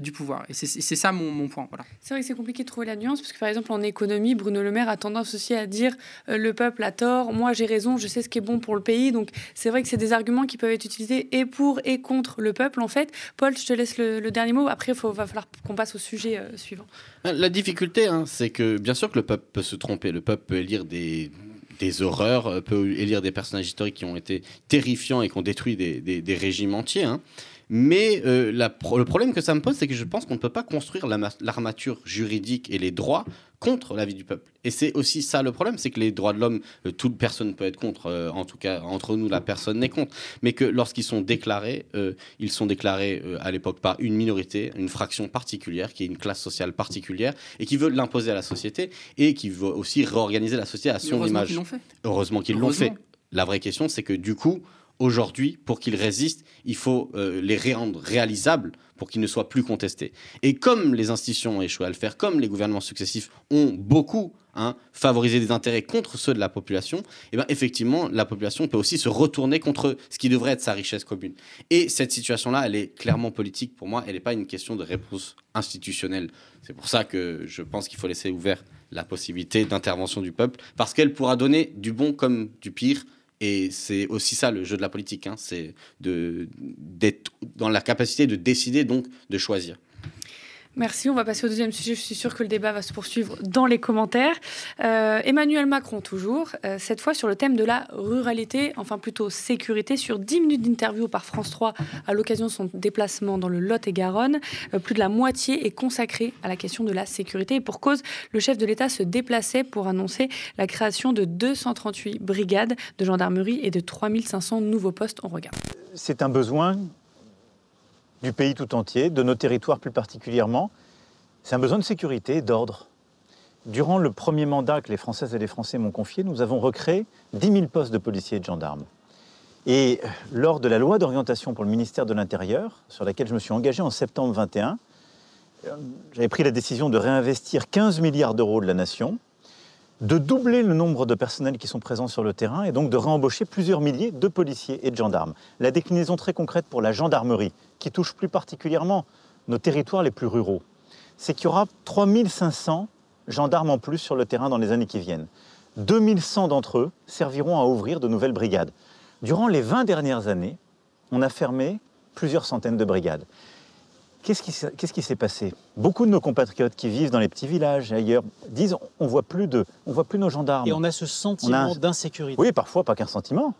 du pouvoir. Et c'est ça mon, point. Voilà. C'est vrai que c'est compliqué de trouver la nuance parce que par exemple en économie, Bruno Le Maire a tendance aussi à dire le peuple a tort, moi j'ai raison, je sais ce qui est bon pour le pays. Donc c'est vrai que c'est des arguments qui peuvent être utilisés et pour et contre le peuple en fait. Paul, je te laisse le, dernier mot. Après, il va falloir qu'on passe au sujet suivant. La difficulté, hein, c'est que bien sûr que le peuple peut se tromper, le peuple peut élire des des horreurs, euh, peut élire des personnages historiques qui ont été terrifiants et qui ont détruit des, régimes entiers. Hein. Mais euh, le problème que ça me pose, c'est que je pense qu'on ne peut pas construire l'armature juridique et les droits contre la vie du peuple. Et c'est aussi ça le problème, c'est que les droits de l'homme, euh, toute personne peut être contre, euh, en tout cas entre nous, la personne n'est contre, mais que lorsqu'ils sont déclarés, ils sont déclarés à l'époque par une minorité, une fraction particulière, qui est une classe sociale particulière, et qui veut l'imposer à la société, et qui veut aussi réorganiser la société à son image. Heureusement qu'ils l'ont fait. La vraie question, c'est que du coup, aujourd'hui, pour qu'ils résistent, il faut euh, les rendre réalisables pour qu'ils ne soient plus contestés. Et comme les institutions ont échoué à le faire, comme les gouvernements successifs ont beaucoup hein, favorisé des intérêts contre ceux de la population, eh bien effectivement, la population peut aussi se retourner contre ce qui devrait être sa richesse commune. Et cette situation-là, elle est clairement politique pour moi, elle n'est pas une question de réponse institutionnelle. C'est pour ça que je pense qu'il faut laisser ouvert la possibilité d'intervention du peuple, parce qu'elle pourra donner du bon comme du pire et c'est aussi ça le jeu de la politique, hein, c'est d'être dans la capacité de décider, donc de choisir. Merci. On va passer au deuxième sujet. Je suis sûre que le débat va se poursuivre dans les commentaires. Euh, Emmanuel Macron, toujours, euh, cette fois sur le thème de la ruralité, enfin plutôt sécurité, sur 10 minutes d'interview par France 3 à l'occasion de son déplacement dans le Lot-et-Garonne. Euh, plus de la moitié est consacrée à la question de la sécurité. Et pour cause, le chef de l'État se déplaçait pour annoncer la création de 238 brigades de gendarmerie et de 3500 nouveaux postes. en regard. C'est un besoin du pays tout entier, de nos territoires plus particulièrement. C'est un besoin de sécurité d'ordre. Durant le premier mandat que les Françaises et les Français m'ont confié, nous avons recréé 10 000 postes de policiers et de gendarmes. Et lors de la loi d'orientation pour le ministère de l'Intérieur, sur laquelle je me suis engagé en septembre 21, j'avais pris la décision de réinvestir 15 milliards d'euros de la nation de doubler le nombre de personnels qui sont présents sur le terrain et donc de réembaucher plusieurs milliers de policiers et de gendarmes. La déclinaison très concrète pour la gendarmerie, qui touche plus particulièrement nos territoires les plus ruraux, c'est qu'il y aura 3500 gendarmes en plus sur le terrain dans les années qui viennent. 2100 d'entre eux serviront à ouvrir de nouvelles brigades. Durant les 20 dernières années, on a fermé plusieurs centaines de brigades. Qu'est-ce qui, s'est- passé? Beaucoup de nos compatriotes qui vivent dans les petits villages et ailleurs disent on voit plus de, on voit plus nos gendarmes. Et on a ce sentiment d'insécurité. Oui, parfois pas qu'un sentiment.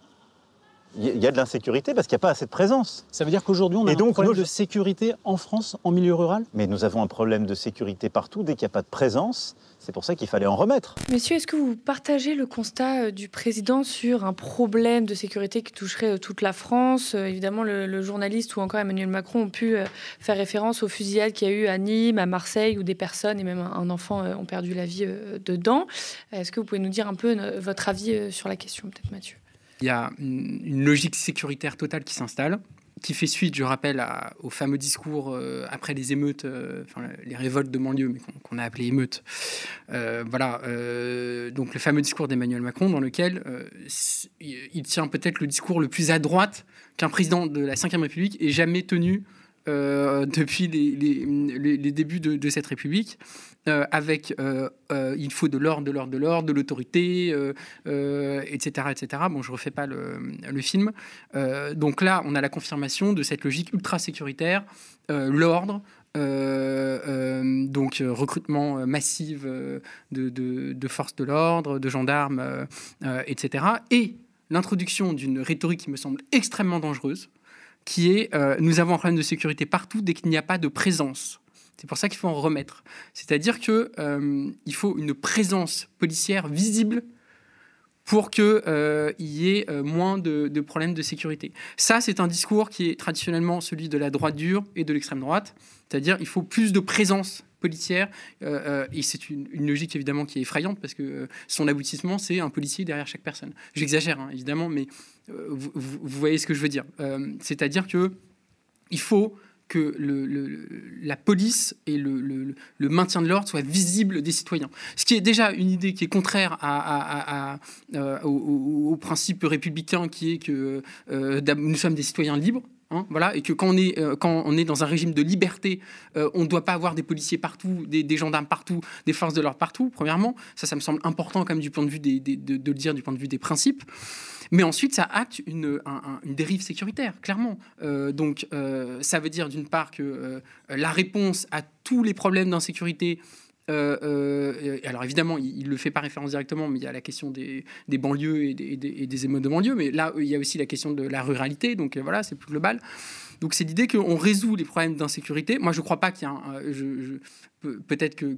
Il y a- de l'insécurité parce qu'il n'y a pas assez de présence. Ça veut dire qu'aujourd'hui, on a Et un donc, problème de sécurité en France, en milieu rural? Mais nous avons un problème de sécurité partout. Dès qu'il n'y a pas de présence, c'est pour ça qu'il fallait en remettre. Monsieur, est-ce que vous partagez le constat euh, du président sur un problème de sécurité qui toucherait euh, toute la France? Euh, Évidemment, le, le journaliste ou encore Emmanuel Macron ont pu faire référence aux fusillades qu'il y a eu à Nîmes, à Marseille, où des personnes et même un enfant ont perdu la vie dedans. Est-ce que vous pouvez nous dire un peu votre avis sur la question, peut-être Mathieu? Il y a une, logique sécuritaire totale qui s'installe, qui fait suite, je rappelle, au fameux discours euh, après les émeutes, euh, enfin les révoltes de banlieue, mais qu'on a appelé émeutes. Euh, voilà, donc le fameux discours d'Emmanuel Macron, dans lequel il tient peut-être le discours le plus à droite qu'un président de la Ve République ait jamais tenu depuis les, débuts de cette République, euh, avec euh, euh, il faut de l'ordre, de l'ordre, de l'ordre, de l'autorité, etc., etc. Bon, je refais pas le, film. Donc là, on a la confirmation de cette logique ultra sécuritaire, l'ordre. donc recrutement massif de, de- forces de l'ordre, de gendarmes, etc. Et l'introduction d'une rhétorique qui me semble extrêmement dangereuse, qui est nous avons un problème de sécurité partout dès qu'il n'y a pas de présence. C'est pour ça qu'il faut en remettre. C'est-à-dire que euh, il faut une présence policière visible pour qu'il y ait euh, moins de, problèmes de sécurité. Ça, c'est un discours qui est traditionnellement celui de la droite dure et de l'extrême droite. C'est-à-dire il faut plus de présence policière. euh, euh, et c'est une, logique évidemment qui est effrayante parce que euh, son aboutissement, c'est un policier derrière chaque personne. J'exagère hein, évidemment, mais euh, vous, vous- voyez ce que je veux dire. Euh, C'est-à-dire que il faut que la police et le, maintien de l'ordre soient visibles des citoyens. Ce qui est déjà une idée qui est contraire euh, au, principe républicain qui est que euh, nous sommes des citoyens libres. Hein, voilà, et que quand on, est, euh, quand on est dans un régime de liberté, euh, on ne doit pas avoir des policiers partout, des, gendarmes partout, des forces de l'ordre partout, premièrement. Ça, ça me semble important comme du point de vue des, de, le dire du point de vue des principes. Mais ensuite, ça acte une, un- un- une dérive sécuritaire, clairement. Euh, donc, ça veut dire d'une part que la réponse à tous les problèmes d'insécurité. Euh, euh, alors évidemment, il ne le fait pas référence directement, mais il y a la question des, banlieues et des, et des- et des émeutes de banlieue. Mais là, il y a aussi la question de la ruralité. Donc euh, voilà, c'est plus global. Donc c'est l'idée qu'on résout les problèmes d'insécurité. Moi, je ne crois pas qu'il y a un, euh, peut-être que,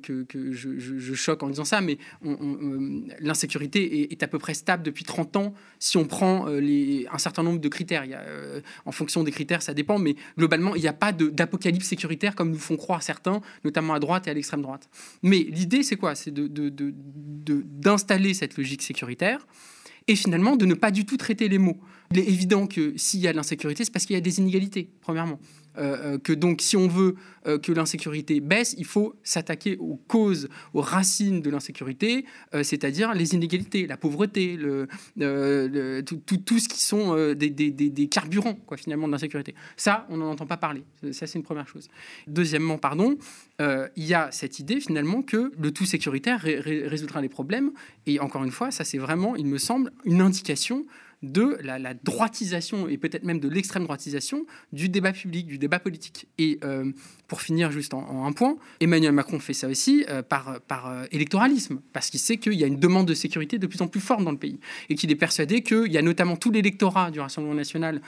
je, choque en disant ça, mais euh, l'insécurité est, à peu près stable depuis 30 ans si on prend euh, les, un certain nombre de critères. Il en fonction des critères, ça dépend, mais globalement, il n'y a pas d'apocalypse sécuritaire comme nous font croire certains, notamment à droite et à l'extrême droite. Mais l'idée, c'est quoi? C'est de- de- de- de- d'installer cette logique sécuritaire et finalement de ne pas du tout traiter les mots. Il est évident que s'il y a de l'insécurité, c'est parce qu'il y a des inégalités, premièrement. Euh, euh, que donc, si on veut euh, que l'insécurité baisse, il faut s'attaquer aux causes, aux racines de l'insécurité, c'est-à-dire les inégalités, la pauvreté, tout, ce qui sont des, carburants, quoi, finalement, de l'insécurité. Ça, on n'en entend pas parler. Ça, c'est une première chose. Deuxièmement, pardon, il y a cette idée, finalement, que le tout sécuritaire ré- ré- résoudra les problèmes. Et encore une fois, ça, c'est vraiment, il me semble, une indication de la, droitisation et peut-être même de l'extrême droitisation du débat public, du débat politique. Et euh, pour finir juste en, un point, Emmanuel Macron fait ça aussi euh, par, par euh, électoralisme, parce qu'il sait qu'il y a une demande de sécurité de plus en plus forte dans le pays, et qu'il est persuadé qu'il y a notamment tout l'électorat du Rassemblement national,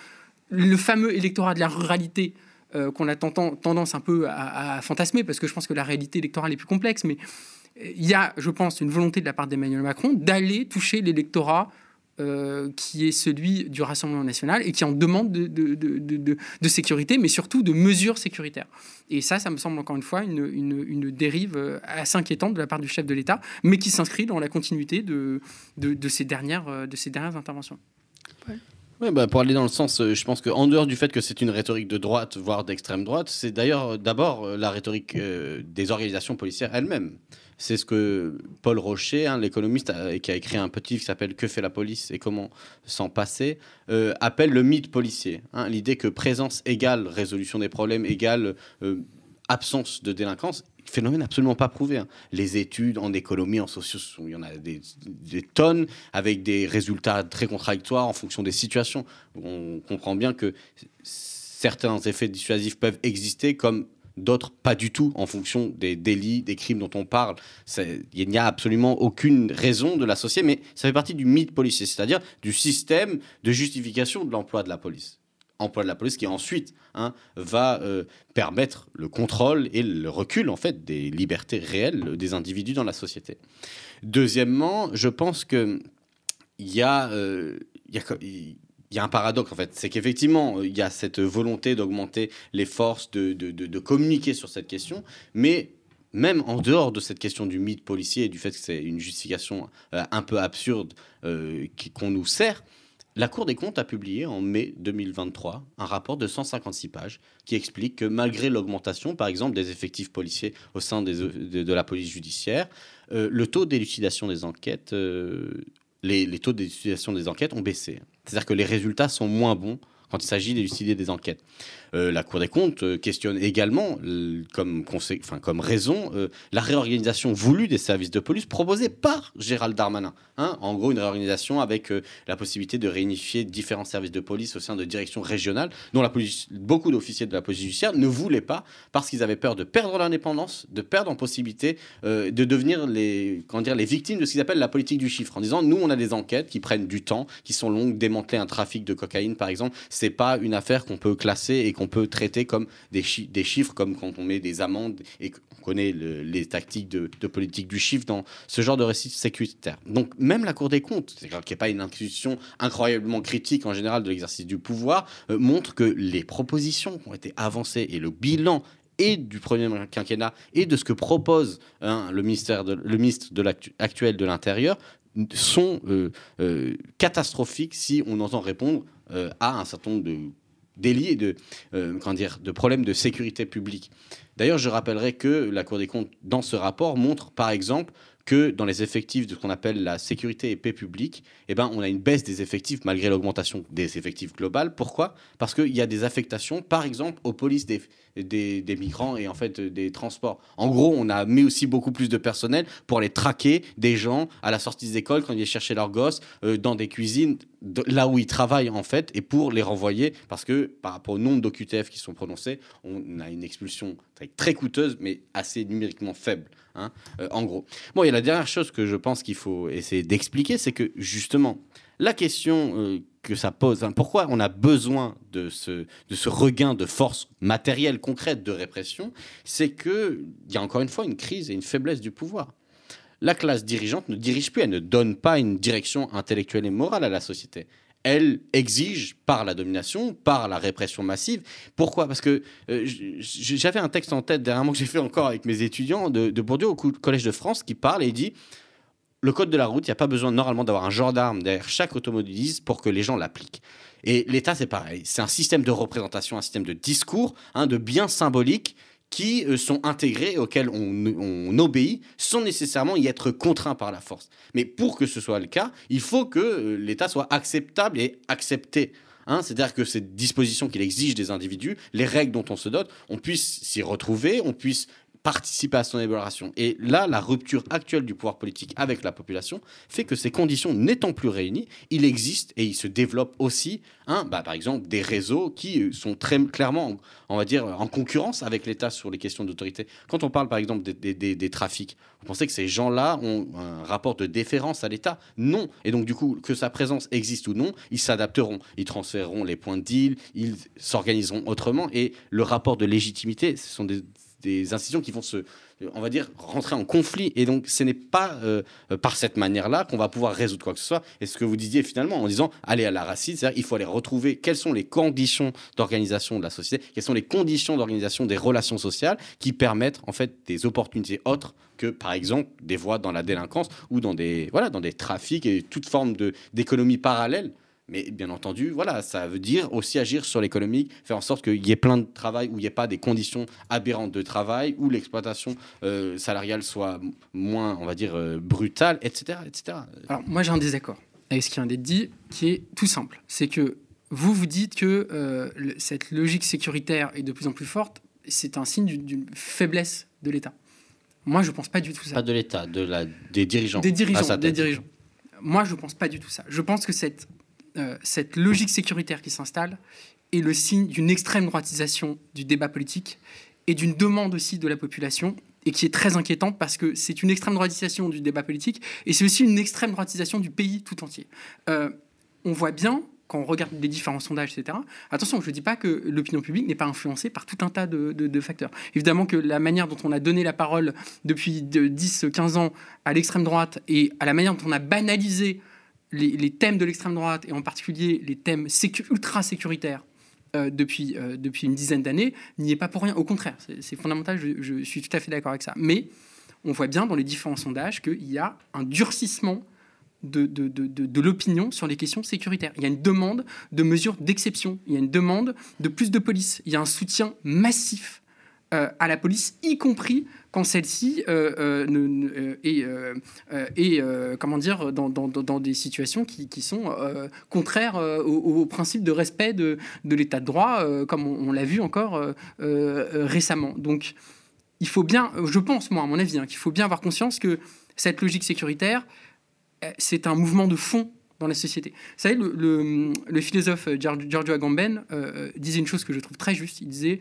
le fameux électorat de la ruralité, qu'on a tendance un peu à, fantasmer, parce que je pense que la réalité électorale est plus complexe, mais il y a, je pense, une volonté de la part d'Emmanuel Macron d'aller toucher l'électorat euh, qui est celui du Rassemblement national et qui en demande de, sécurité, mais surtout de mesures sécuritaires. Et ça, ça me semble encore une fois une, une- dérive euh, assez inquiétante de la part du chef de l'État, mais qui s'inscrit dans la continuité de, ces, dernières, euh, de ces dernières interventions. Ouais, bah, pour aller dans le sens, je pense qu'en dehors du fait que c'est une rhétorique de droite, voire d'extrême droite, c'est d'ailleurs d'abord la rhétorique des organisations policières elles-mêmes. C'est ce que Paul Rocher, hein, l'économiste, qui a écrit un petit livre qui s'appelle Que fait la police et comment s'en passer, euh, appelle le mythe policier. hein. L'idée que présence égale résolution des problèmes égale euh, absence de délinquance. Phénomène absolument pas prouvé. hein. Les études en économie, en sont- il y en a des tonnes avec des résultats très contradictoires en fonction des situations. On comprend bien que certains effets dissuasifs peuvent exister comme d'autres pas du tout en fonction des délits, des crimes dont on parle. Il n'y a absolument aucune raison de l'associer, mais ça fait partie du mythe policier, c'est-à-dire du système de justification de l'emploi de la police. Emploi de la police qui ensuite hein, va euh, permettre le contrôle et le recul en fait des libertés réelles des individus dans la société. Deuxièmement, je pense que il y a, euh, il y a un paradoxe en fait, c'est qu'effectivement il y a cette volonté d'augmenter les forces, de, de, de- communiquer sur cette question, mais même en dehors de cette question du mythe policier et du fait que c'est une justification euh, un peu absurde euh, qu'on nous sert, la Cour des comptes a publié en mai 2023 un rapport de 156 pages qui explique que malgré l'augmentation, par exemple, des effectifs policiers au sein de, de la police judiciaire, euh, le taux d'élucidation des enquêtes, euh, les, les taux d'élucidation des enquêtes ont baissé. C'est-à-dire que les résultats sont moins bons quand il s'agit d'élucider des enquêtes. Euh, la Cour des comptes euh, questionne également, comme, raison, euh, la réorganisation voulue des services de police proposée par Gérald Darmanin. Hein, en gros, une réorganisation avec la possibilité de réunifier différents services de police au sein de directions régionales, dont beaucoup d'officiers de la police judiciaire ne voulaient pas parce qu'ils avaient peur de perdre l'indépendance, de perdre en possibilité de devenir les, comment dire, les victimes de ce qu'ils appellent la politique du chiffre. En disant, nous, on a des enquêtes qui prennent du temps, qui sont longues. Démanteler un trafic de cocaïne, par exemple, c'est pas une affaire qu'on peut classer et qu'on peut traiter comme des, chi- des chiffres, comme quand on met des amendes et qu'on connaît le- les tactiques de, politique du chiffre dans ce genre de récit sécuritaire. Donc, même la Cour des comptes, qui n'est pas une institution incroyablement critique en général de l'exercice du pouvoir, euh, montre que les propositions qui ont été avancées et le bilan et du premier quinquennat et de ce que propose hein, le ministère le ministre de actuel de l'Intérieur sont euh, euh, catastrophiques si on entend répondre à un certain nombre de délits et de, euh, dire, de problèmes de sécurité publique. D'ailleurs, je rappellerai que la Cour des comptes, dans ce rapport, montre par exemple que dans les effectifs de ce qu'on appelle la sécurité et paix publique, eh ben, on a une baisse des effectifs malgré l'augmentation des effectifs globales. Pourquoi? Parce qu'il y a des affectations, par exemple, aux polices des, des, migrants et en fait euh, des transports. En gros, on a mis aussi beaucoup plus de personnel pour aller traquer des gens à la sortie des écoles quand ils viennent chercher leurs gosses euh, dans des cuisines, là où ils travaillent en fait, et pour les renvoyer parce que par rapport au nombre d'OQTF qui sont prononcés, on a une expulsion très, coûteuse mais assez numériquement faible. hein, euh, en gros. Bon, a la dernière chose que je pense qu'il faut essayer d'expliquer, c'est que justement, la question que ça pose, pourquoi on a besoin de ce, regain de force matérielle, concrète de répression, c'est qu'il y a encore une fois une crise et une faiblesse du pouvoir. La classe dirigeante ne dirige plus, elle ne donne pas une direction intellectuelle et morale à la société. Elle exige par la domination, par la répression massive. Pourquoi? Parce que euh, j'avais un texte en tête dernièrement que j'ai fait encore avec mes étudiants de, Bourdieu au Collège de France qui parle et dit le code de la route, il n'y a pas besoin normalement d'avoir un gendarme derrière chaque automobiliste pour que les gens l'appliquent. Et l'État, c'est pareil. C'est un système de représentation, un système de discours, hein, de biens symboliques qui euh, sont intégrés auxquels on, on obéit sans nécessairement y être contraint par la force. Mais pour que ce soit le cas, il faut que euh, l'État soit acceptable et accepté. Hein, C'est-à-dire que ces dispositions qu'il exige des individus, les règles dont on se dote, on puisse s'y retrouver, on puisse participer à son élaboration. Et là, la rupture actuelle du pouvoir politique avec la population fait que ces conditions n'étant plus réunies, il existe et il se développe aussi, hein, bah, par exemple, des réseaux qui euh, sont très clairement, on va dire, en concurrence avec l'État sur les questions d'autorité. Quand on parle, par exemple, des, des- trafics, vous pensez que ces gens-là ont un rapport de déférence à l'État? Non. Et donc, du coup, que sa présence existe ou non, ils s'adapteront. Ils transféreront les points de deal, ils s'organiseront autrement. Et le rapport de légitimité, ce sont des, des institutions qui vont se, on va dire, rentrer en conflit. Et donc, ce n'est pas euh, par cette manière-là qu'on va pouvoir résoudre quoi que ce soit. Et ce que vous disiez finalement en disant, aller à la racine, c'est-à-dire il faut aller retrouver quelles sont les conditions d'organisation de la société, quelles sont les conditions d'organisation des relations sociales qui permettent en fait des opportunités autres que par exemple des voies dans la délinquance ou dans des voilà dans des trafics et toute forme d'économie parallèle Mais bien entendu, voilà, ça veut dire aussi agir sur l'économie, faire en sorte qu'il y ait plein de travail, où il n'y ait pas des conditions aberrantes de travail, où l'exploitation euh, salariale soit moins, on va dire, euh, brutale, etc., etc. Alors, moi, j'ai un désaccord avec ce qui vient d'être dit, qui est tout simple. C'est que vous, vous dites que euh, le- cette logique sécuritaire est de plus en plus forte. C'est un signe d'une- faiblesse de l'État. Moi, je pense pas du tout ça. Pas de l'État, de la, des dirigeants. Des dirigeants, des dirigeants. Moi, je pense pas du tout ça. Je pense que cette, euh, cette logique sécuritaire qui s'installe est le signe d'une extrême droitisation du débat politique et d'une demande aussi de la population et qui est très inquiétante parce que c'est une extrême droitisation du débat politique et c'est aussi une extrême droitisation du pays tout entier. Euh, on voit bien quand on regarde les différents sondages, etc. Attention, je ne dis pas que l'opinion publique n'est pas influencée par tout un tas de, facteurs. Évidemment que la manière dont on a donné la parole depuis de 10-15 ans à l'extrême droite et à la manière dont on a banalisé les, thèmes de l'extrême droite et en particulier les thèmes ultra sécuritaires euh, depuis, euh, depuis une dizaine d'années n'y est pas pour rien. Au contraire, c'est fondamental, je, suis tout à fait d'accord avec ça. Mais on voit bien dans les différents sondages qu'il y a un durcissement de, de, de, de- l'opinion sur les questions sécuritaires. Il y a une demande de mesures d'exception, il y a une demande de plus de police, il y a un soutien massif à la police, y compris quand celle-ci euh, euh, euh, est, euh, euh, euh, comment dire, dans, des situations qui, sont euh, contraires euh, au, au principe de respect de, l'état de droit, euh, comme on, l'a vu encore euh, euh, récemment. Donc, il faut bien, je pense, moi, à mon avis, hein, qu'il faut bien avoir conscience que cette logique sécuritaire, euh, c'est un mouvement de fond dans la société. Vous savez, le, philosophe euh, Gior- Giorgio Agamben euh, euh, disait une chose que je trouve très juste. Il disait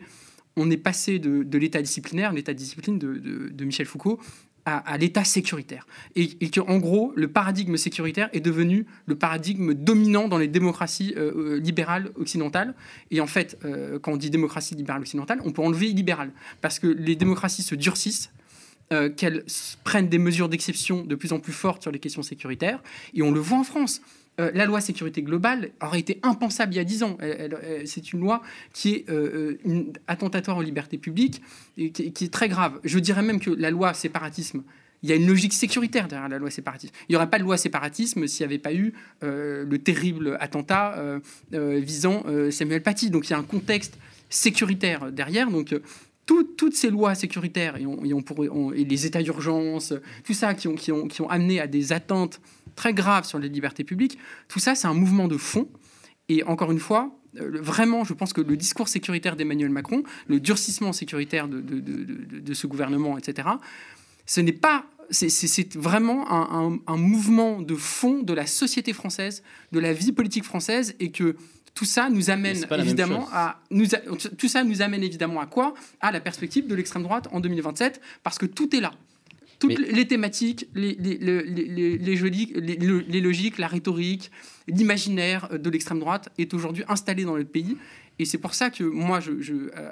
on est passé de, l'état disciplinaire, l'état de discipline de, Michel Foucault, à, l'état sécuritaire. Et, et qu'en gros, le paradigme sécuritaire est devenu le paradigme dominant dans les démocraties euh, euh, libérales occidentales. Et en fait, euh, quand on dit démocratie libérale occidentale, on peut enlever libéral. Parce que les démocraties se durcissent, qu'elles prennent des mesures d'exception de plus en plus fortes sur les questions sécuritaires. Et on le voit en France. Euh, la loi sécurité globale aurait été impensable il y a 10 ans. C'est une loi qui est euh, attentatoire aux libertés publiques et qui, est très grave. Je dirais même que la loi séparatisme, il y a une logique sécuritaire derrière la loi séparatisme. Il n'y aurait pas de loi séparatisme s'il n'y avait pas eu euh, le terrible attentat visant Samuel Paty. Donc il y a un contexte sécuritaire derrière. Donc tout- toutes ces lois sécuritaires et, on- et les états d'urgence, tout ça qui, ont, qui ont amené à des attentes très graves sur les libertés publiques, tout ça c'est un mouvement de fond. Et encore une fois, euh, vraiment, je pense que le discours sécuritaire d'Emmanuel Macron, le durcissement sécuritaire de, de- de- de- de ce gouvernement, etc., ce n'est pas. c'est- vraiment un, un- un mouvement de fond de la société française, de la vie politique française, et que tout ça nous amène évidemment à nous a- tout ça nous amène évidemment à quoi? À la perspective de l'extrême droite en 2027, parce que tout est là. Toutes Mais- les thématiques, les, jolies- logiques, la rhétorique, l'imaginaire de l'extrême droite est aujourd'hui installé dans notre pays. Et c'est pour ça que moi, je, je, euh,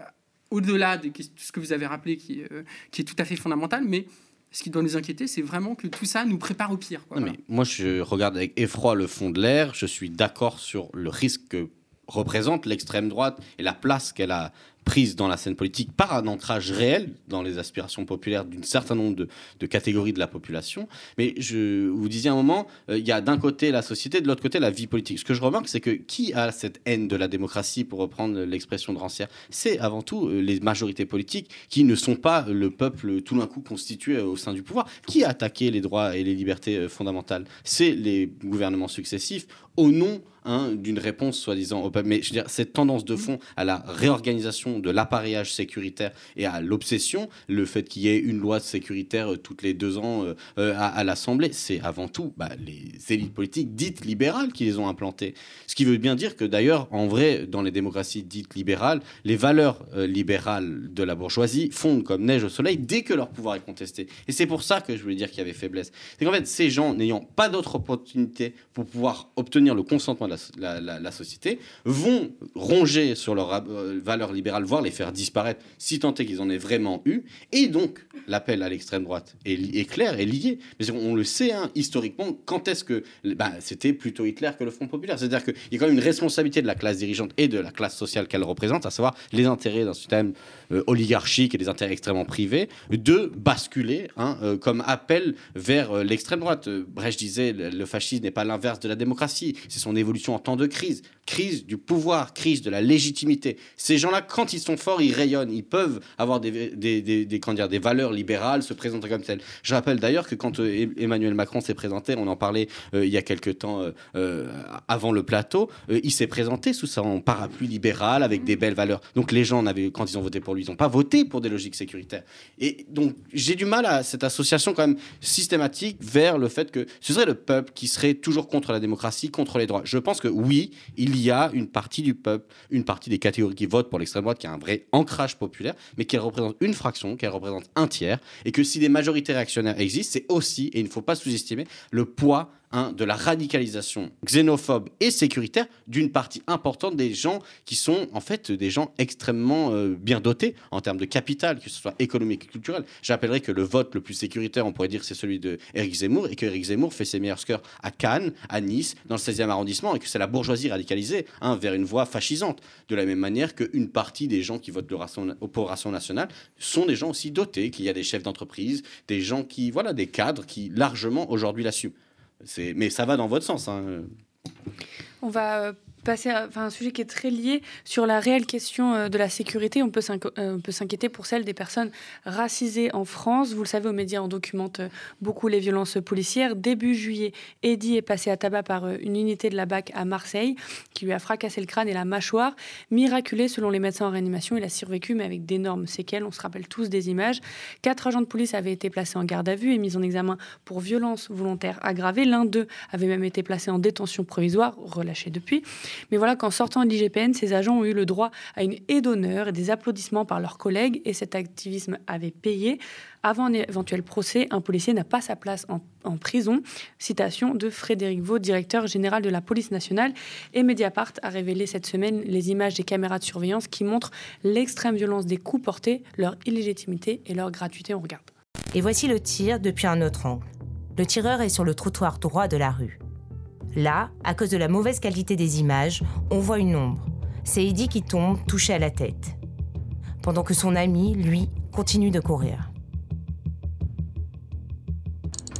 au-delà de ce que vous avez rappelé, qui, est, euh, qui est tout à fait fondamental, mais ce qui doit nous inquiéter, c'est vraiment que tout ça nous prépare au pire. quoi. Non, Voilà. mais moi, je regarde avec effroi le fond de l'air. Je suis d'accord sur le risque que représente l'extrême droite et la place qu'elle a prise dans la scène politique par un ancrage réel dans les aspirations populaires d'un certain nombre de, catégories de la population. Mais je vous disais un moment, euh, il y a d'un côté la société, de l'autre côté la vie politique. Ce que je remarque, c'est que qui a cette haine de la démocratie, pour reprendre l'expression de Rancière, c'est avant tout euh, les majorités politiques qui ne sont pas le peuple tout d'un coup constitué euh, au sein du pouvoir. Qui a attaqué les droits et les libertés fondamentales? C'est les gouvernements successifs au nom hein, d'une réponse soi-disant au peuple. Mais je veux dire, cette tendance de fond à la réorganisation de l'appareillage sécuritaire et à l'obsession, le fait qu'il y ait une loi sécuritaire euh, toutes les deux ans euh, euh, à, à l'Assemblée, c'est avant tout bah, les élites politiques dites libérales qui les ont implantées. Ce qui veut bien dire que d'ailleurs, en vrai, dans les démocraties dites libérales, les valeurs euh, libérales de la bourgeoisie fondent comme neige au soleil dès que leur pouvoir est contesté. Et c'est pour ça que je voulais dire qu'il y avait faiblesse. C'est qu'en fait, ces gens n'ayant pas d'autre opportunité pour pouvoir obtenir le consentement de la, société vont ronger sur leurs euh, valeurs libérales, voire les faire disparaître si tant est qu'ils en aient vraiment eu. Et donc, l'appel à l'extrême droite est, est clair et lié. Mais on, le sait, hein, historiquement, quand est-ce que bah, c'était plutôt Hitler que le Front populaire C'est-à-dire qu'il y a quand même une responsabilité de la classe dirigeante et de la classe sociale qu'elle représente, à savoir les intérêts d'un système euh, oligarchique et des intérêts extrêmement privés, de basculer hein, euh, comme appel vers euh, l'extrême droite. Euh, Brecht disait le, le fascisme n'est pas l'inverse de la démocratie, c'est son évolution en temps de crise. Crise du pouvoir, crise de la légitimité. Ces gens-là, quand ils sont forts, ils rayonnent. Ils peuvent avoir des, des, des, dire, des valeurs libérales, se présenter comme telles. Je rappelle d'ailleurs que quand euh, Emmanuel Macron s'est présenté, on en parlait euh, il y a quelques temps euh, avant le plateau, il s'est présenté sous son parapluie libéral avec des belles valeurs. Donc les gens, n'avaient, quand ils ont voté pour lui, ils n'ont pas voté pour des logiques sécuritaires. Et donc j'ai du mal à cette association quand même systématique vers le fait que ce serait le peuple qui serait toujours contre la démocratie, contre les droits. Je pense que oui, il y a une partie du peuple, une partie des catégories qui votent pour l'extrême droite qui a un vrai ancrage populaire, mais qu'elle représente une fraction, qu'elle représente un tiers, et que si des majorités réactionnaires existent, c'est aussi, et il ne faut pas sous-estimer, le poids de la radicalisation xénophobe et sécuritaire d'une partie importante des gens qui sont en fait des gens extrêmement euh, bien dotés en termes de capital, que ce soit économique et culturel. J'appellerais que le vote le plus sécuritaire, on pourrait dire, c'est celui de Zemmour, et que Zemmour fait ses meilleurs scores à Cannes, à Nice, dans le 16e arrondissement, et que c'est la bourgeoisie radicalisée hein, vers une voie fascisante. De la même manière qu'une partie des gens qui votent le ration, pour Ration nationale sont des gens aussi dotés, qu'il y a des chefs d'entreprise, des gens qui, voilà, des cadres qui largement aujourd'hui l'assument. Mais ça va dans votre sens. hein. On va euh, passer à un sujet qui est très lié sur la réelle question euh, de la sécurité. On peut s'inqui- euh, on peut s'inquiéter pour celle des personnes racisées en France. Vous le savez, aux médias, on documente euh, beaucoup les violences policières. Début juillet, Eddy est passé à tabac par une unité de la BAC à Marseille qui lui a fracassé le crâne et la mâchoire. Miraculé, selon les médecins en réanimation, il a survécu, mais avec d'énormes séquelles. On se rappelle tous des images. Quatre agents de police avaient été placés en garde à vue et mis en examen pour violence volontaire aggravée. L'un d'eux avait même été placé en détention provisoire, relâché depuis. Mais voilà qu'en sortant de l'IGPN, ces agents ont eu le droit à une haie d'honneur et des applaudissements par leurs collègues et cet activisme avait payé. Avant un éventuel procès, un policier n'a pas sa place en, prison. Citation de Frédéric Vaux, directeur général de la police nationale. Et Mediapart a révélé cette semaine les images des caméras de surveillance qui montrent l'extrême violence des coups portés, leur illégitimité et leur gratuité. On regarde. Et voici le tir depuis un autre angle. Le tireur est sur le trottoir droit de la rue. Là, à cause de la mauvaise qualité des images, on voit une ombre. C'est Eddie qui tombe, touché à la tête. Pendant que son ami, lui, continue de courir.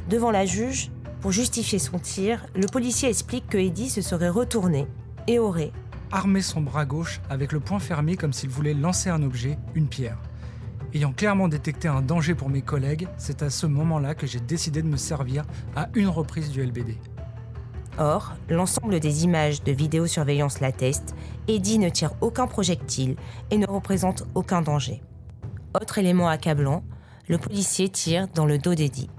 Devant la juge, pour justifier son tir, le policier explique que Eddie se serait retourné et aurait, armé son bras gauche avec le poing fermé comme s'il voulait lancer un objet, une pierre. Ayant clairement détecté un danger pour mes collègues, c'est à ce moment-là que j'ai décidé de me servir à une reprise du LBD. Or, l'ensemble des images de vidéosurveillance l'atteste, Eddie ne tire aucun projectile et ne représente aucun danger. Autre élément accablant, le policier tire dans le dos d'Eddie.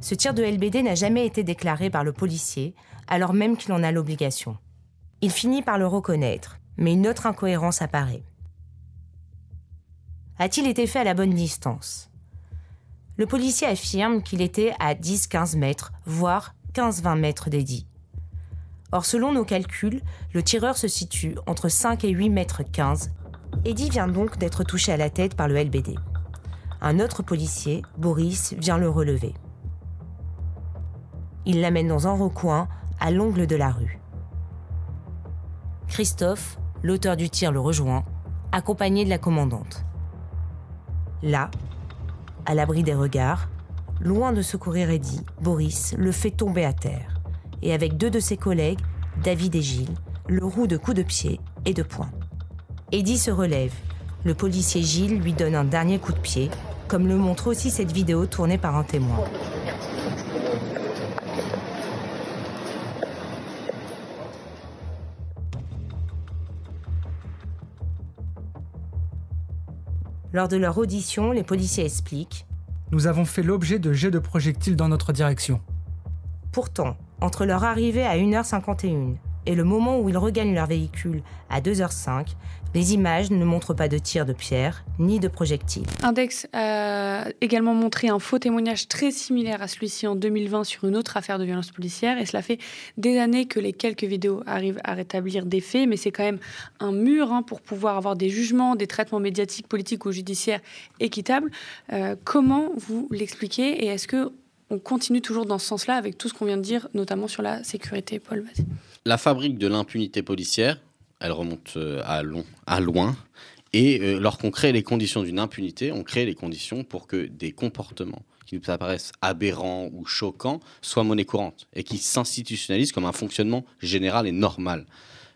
Ce tir de LBD n'a jamais été déclaré par le policier, alors même qu'il en a l'obligation. Il finit par le reconnaître, mais une autre incohérence apparaît. A-t-il été fait à la bonne distance? Le policier affirme qu'il était à 10-15 mètres, voire 15-20 mètres d'Eddie. Or, selon nos calculs, le tireur se situe entre 5 et 8 mètres 15. Eddie vient donc d'être touché à la tête par le LBD. Un autre policier, Boris, vient le relever. Il l'amène dans un recoin, à l'angle de la rue. Christophe, l'auteur du tir, le rejoint, accompagné de la commandante. Là, à l'abri des regards, loin de secourir Eddie, Boris le fait tomber à terre et avec deux de ses collègues, David et Gilles, le roue de coups de pied et de poing. Eddie se relève. Le policier Gilles lui donne un dernier coup de pied, comme le montre aussi cette vidéo tournée par un témoin. Lors de leur audition, les policiers expliquent Nous avons fait l'objet de jets de projectiles dans notre direction. Pourtant, entre leur arrivée à 1h51 et le moment où ils regagnent leur véhicule à 2h05, les images ne montrent pas de tir de pierre ni de projectiles. Index a également montré un faux témoignage très similaire à celui-ci en 2020 sur une autre affaire de violence policière. Et cela fait des années que les quelques vidéos arrivent à rétablir des faits, mais c'est quand même un mur hein, pour pouvoir avoir des jugements, des traitements médiatiques, politiques ou judiciaires équitables. Euh, comment vous l'expliquez et est-ce que on continue toujours dans ce sens-là avec tout ce qu'on vient de dire, notamment sur la sécurité Paul. La fabrique de l'impunité policière, elle remonte euh, à, long, à loin. Et euh, lorsqu'on crée les conditions d'une impunité, on crée les conditions pour que des comportements qui nous apparaissent aberrants ou choquants soient monnaie courante et qui s'institutionnalisent comme un fonctionnement général et normal.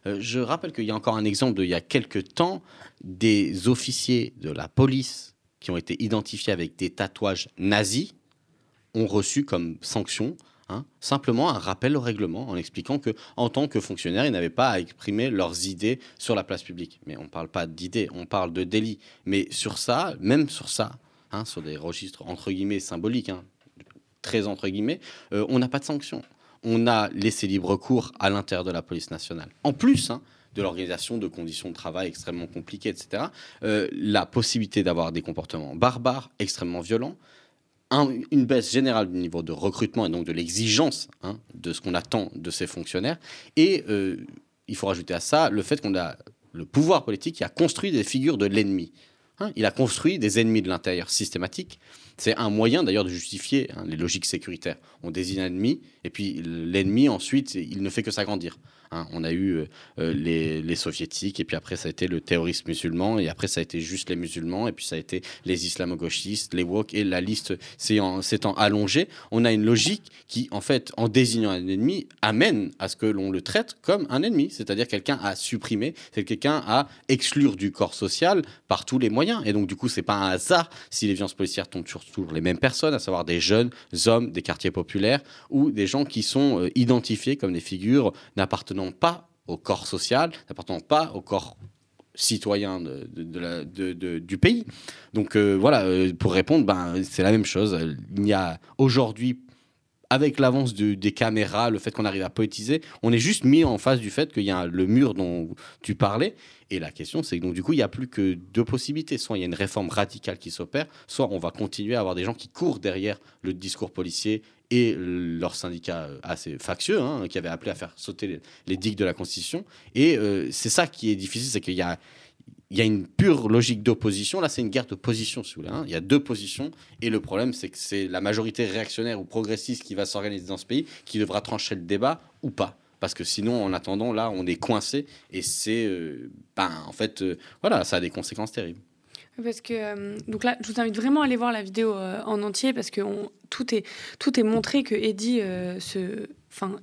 Euh, je rappelle qu'il y a encore un exemple d'il y a quelques temps, des officiers de la police qui ont été identifiés avec des tatouages nazis ont reçu comme sanction hein, simplement un rappel au règlement en expliquant que en tant que fonctionnaire, ils n'avaient pas à exprimer leurs idées sur la place publique. Mais on ne parle pas d'idées, on parle de délit. Mais sur ça, même sur ça, hein, sur des registres entre guillemets symboliques, hein, très entre guillemets, euh, on n'a pas de sanction. On a laissé libre cours à l'intérieur de la police nationale. En plus, de l'organisation de conditions de travail extrêmement compliquées, etc., euh, la possibilité d'avoir des comportements barbares, extrêmement violents, un- une baisse générale du niveau de recrutement et donc de l'exigence hein, de ce qu'on attend de ces fonctionnaires. Et euh, il faut rajouter à ça le fait qu'on a le pouvoir politique qui a construit des figures de l'ennemi. Hein, il a construit des ennemis de l'intérieur systématiques. C'est un moyen d'ailleurs de justifier hein, les logiques sécuritaires. On désigne un ennemi et puis l'ennemi ensuite, il ne fait que s'agrandir. Hein, on a eu euh, euh, les, les soviétiques et puis après ça a été le terrorisme musulman et après ça a été juste les musulmans et puis ça a été les islamo-gauchistes, les woke et la liste s'étant allongée. On a une logique qui en fait en désignant un ennemi amène à ce que l'on le traite comme un ennemi, c'est-à-dire quelqu'un à supprimer, c'est quelqu'un à exclure du corps social par tous les moyens. Et donc du coup c'est pas un hasard si les violences policières tombent sur toujours les mêmes personnes, à savoir des jeunes hommes des quartiers populaires ou des gens qui sont euh, identifiés comme des figures n'appartenant pas au corps social, n'appartenant pas au corps citoyen de, du pays. Donc euh, voilà, euh, pour répondre, ben, c'est la même chose. Il y a aujourd'hui, avec l'avance de- des caméras, le fait qu'on arrive à poétiser, on est juste mis en face du fait qu'il y a le mur dont tu parlais. Et la question, c'est que donc, du coup, il n'y a plus que deux possibilités. Soit il y a une réforme radicale qui s'opère, soit on va continuer à avoir des gens qui courent derrière le discours policier et leurs syndicats euh, assez factieux, hein, qui avaient appelé à faire sauter les, les digues de la Constitution. Et euh, c'est ça qui est difficile, c'est qu'il y a, il y a une pure logique d'opposition. Là, c'est une guerre de position, si vous voulez. hein. Il y a deux positions. Et le problème, c'est que c'est la majorité réactionnaire ou progressiste qui va s'organiser dans ce pays qui devra trancher le débat ou pas. Parce que sinon, en attendant, là, on est coincé. Et c'est. euh, ben, en fait, euh, voilà, ça a des conséquences terribles. Parce que euh, donc là, je vous invite vraiment à aller voir la vidéo euh, en entier parce que tout est tout est montré que Eddie se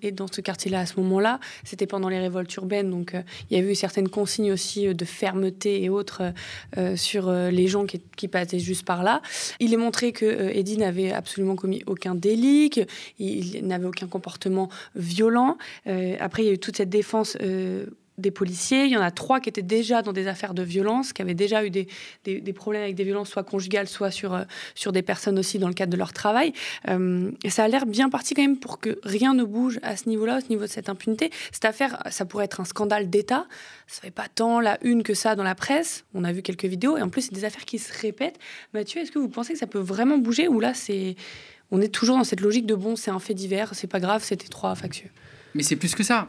est dans ce quartier-là à ce moment-là. C'était pendant les révoltes urbaines, donc euh, il y a eu certaines consignes aussi euh, de fermeté et autres euh, sur les gens qui, passaient juste par là. Il est montré que Eddie n'avait absolument commis aucun délit, qu'il il n'avait aucun comportement violent. Après, il y a eu toute cette défense. Des policiers, il y en a trois qui étaient déjà dans des affaires de violence, qui avaient déjà eu des problèmes avec des violences, soit conjugales, soit sur, euh, sur des personnes aussi dans le cadre de leur travail. Euh, et ça a l'air bien parti quand même pour que rien ne bouge à ce niveau-là, au niveau de cette impunité. Cette affaire, ça pourrait être un scandale d'État. Ça fait pas tant la une que ça dans la presse. On a vu quelques vidéos et en plus, c'est des affaires qui se répètent. Mathieu, est-ce que vous pensez que ça peut vraiment bouger ou là, c'est on est toujours dans cette logique de bon, c'est un fait divers, c'est pas grave, c'était trois factieux? Mais c'est plus que ça.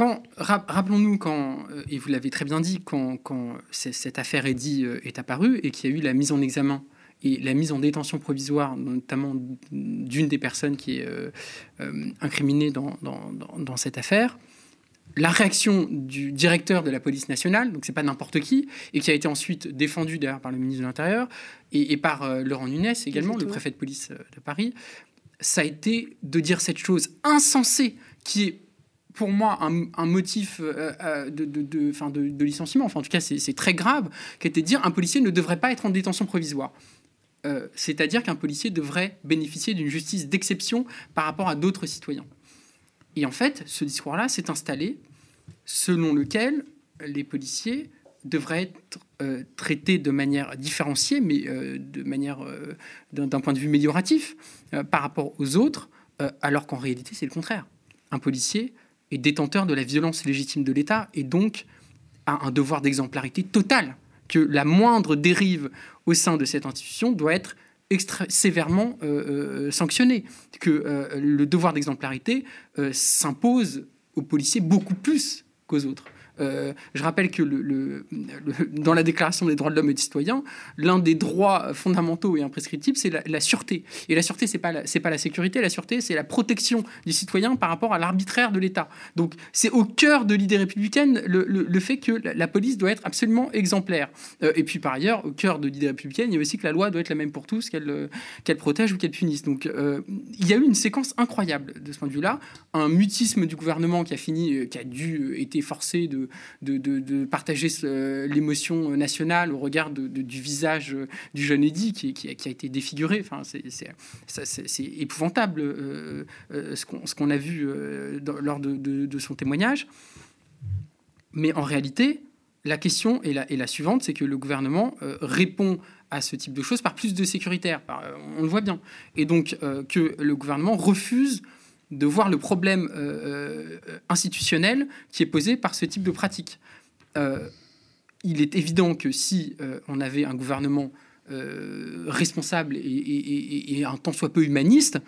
Quand, ra- rappelons-nous quand, euh, et vous l'avez très bien dit, quand, cette affaire Eddy euh, est apparue et qu'il y a eu la mise en examen et la mise en détention provisoire, notamment d'une des personnes qui est euh, incriminée dans, dans- dans- dans cette affaire, la réaction du directeur de la police nationale, donc c'est pas n'importe qui, et qui a été ensuite défendu d'ailleurs par le ministre de l'Intérieur et, et par euh, Laurent Nunes également, le préfet de police de Paris, ça a été de dire cette chose insensée qui est pour moi un, motif euh, euh, de, de, enfin, de- licenciement, enfin en tout cas c'est très grave, qui était de dire un policier ne devrait pas être en détention provisoire. Euh, C'est-à-dire qu'un policier devrait bénéficier d'une justice d'exception par rapport à d'autres citoyens. Et en fait, ce discours-là s'est installé selon lequel les policiers devraient être traités de manière différenciée, mais de manière d'un point de vue amélioratif par rapport aux autres, alors qu'en réalité c'est le contraire. Un policier est détenteur de la violence légitime de l'État et donc a un devoir d'exemplarité totale, que la moindre dérive au sein de cette institution doit être extra- sévèrement euh, euh, sanctionnée, que euh, le devoir d'exemplarité s'impose aux policiers beaucoup plus qu'aux autres. Euh, je rappelle que dans la Déclaration des droits de l'homme et du citoyen, l'un des droits fondamentaux et imprescriptibles, c'est la, sûreté. Et la sûreté, c'est pas pas la sécurité. La sûreté, c'est la protection du citoyen par rapport à l'arbitraire de l'État. Donc, c'est au cœur de l'idée républicaine le, fait que la, police doit être absolument exemplaire. Euh, et puis, par ailleurs, au cœur de l'idée républicaine, il y a aussi que la loi doit être la même pour tous, qu'elle euh, qu'elle protège ou qu'elle punisse. Donc, il y a eu une séquence incroyable de ce point de vue-là, un mutisme du gouvernement qui a fini, qui a dû été forcé de, de, partager l'émotion nationale au regard du visage du jeune Eddy qui, a, été défiguré. Enfin, c'est épouvantable euh, euh, ce qu'on a vu euh, lors de, son témoignage. Mais en réalité, la question est la, suivante, c'est que le gouvernement répond à ce type de choses par plus de sécuritaire. On le voit bien. Et donc que le gouvernement refuse de voir le problème euh, euh, institutionnel qui est posé par ce type de pratique. Euh, il est évident que si on avait un gouvernement responsable et un tant soit peu humaniste,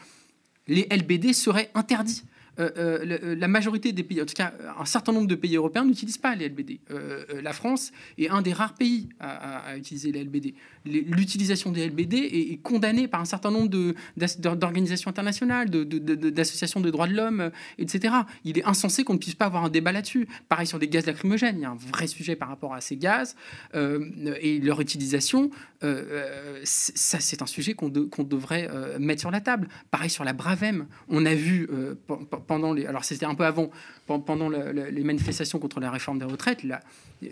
les LBD seraient interdits. Euh, euh, le- la majorité des pays, en tout cas un certain nombre de pays européens n'utilisent pas les LBD. Euh, euh, la France est un des rares pays à, utiliser les LBD. L'utilisation des LBD est, condamnée par un certain nombre d'organisations internationales, d'associations de droits de l'homme, euh, etc. Il est insensé qu'on ne puisse pas avoir un débat là-dessus. Pareil sur les gaz lacrymogènes, il y a un vrai sujet par rapport à ces gaz euh, et leur utilisation. euh, euh, ça, c'est un sujet qu'on de- qu'on devrait euh, mettre sur la table. Pareil sur la Bravem. On a vu euh, pendant les. Alors, c'était un peu avant, pen- pendant le- le- les manifestations contre la réforme des retraites, là,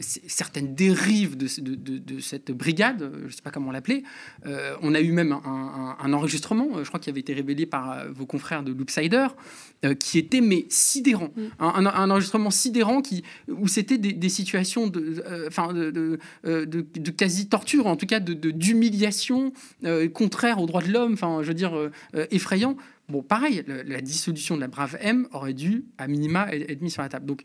certaines dérives de, ce- de- de- de cette brigade, euh, je ne sais pas comment l'appeler. Euh, on a eu même un, un- un enregistrement, euh, je crois, qui avait été révélé par vos confrères de Loopsider, euh, qui était mais sidérant. Un, un- un enregistrement sidérant qui, où c'était des, des situations de, enfin, de, euh, de quasi-torture, en tout cas de- d'humiliation contraire aux droits de l'homme, enfin, je veux dire, effrayant. Bon, pareil, la, dissolution de la Brave M aurait dû, à minima, être mise sur la table. Donc,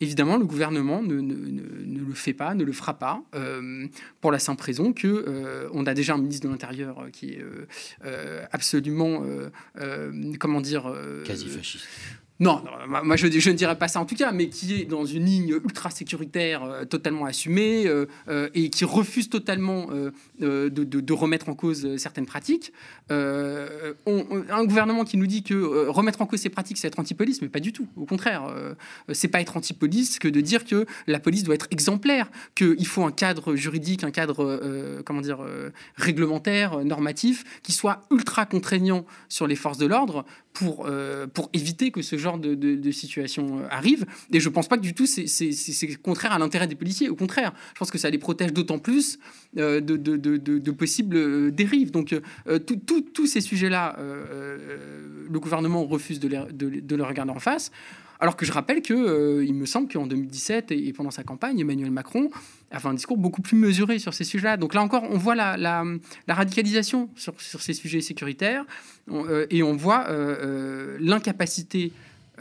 évidemment, le gouvernement ne, ne- ne- le fait pas, ne le fera pas, euh, pour la simple raison que euh, on a déjà un ministre de l'Intérieur euh, qui est absolument, comment dire, Quasi fasciste. Non, moi- je, ne dirais pas ça en tout cas, mais qui est dans une ligne ultra sécuritaire euh, totalement assumée euh, euh, et qui refuse totalement de, remettre en cause certaines pratiques. Un gouvernement qui nous dit que remettre en cause ces pratiques, c'est être anti-police, mais pas du tout. Au contraire, c'est pas être anti-police que de dire que la police doit être exemplaire, qu'il faut un cadre juridique, un cadre comment dire réglementaire, normatif, qui soit ultra contraignant sur les forces de l'ordre pour, pour éviter que ce genre de, de- de situation euh, arrive. Et je pense pas que du tout c'est- contraire à l'intérêt des policiers. Au contraire, je pense que ça les protège d'autant plus euh, de, possibles euh, dérives. Donc tous ces sujets-là, le gouvernement refuse de les, de, les- de les regarder en face. Alors que je rappelle que il me semble qu'en 2017 et, pendant sa campagne, Emmanuel Macron a fait un discours beaucoup plus mesuré sur ces sujets-là. Donc là encore, on voit la, la- radicalisation sur, sur ces sujets sécuritaires et on voit euh, l'incapacité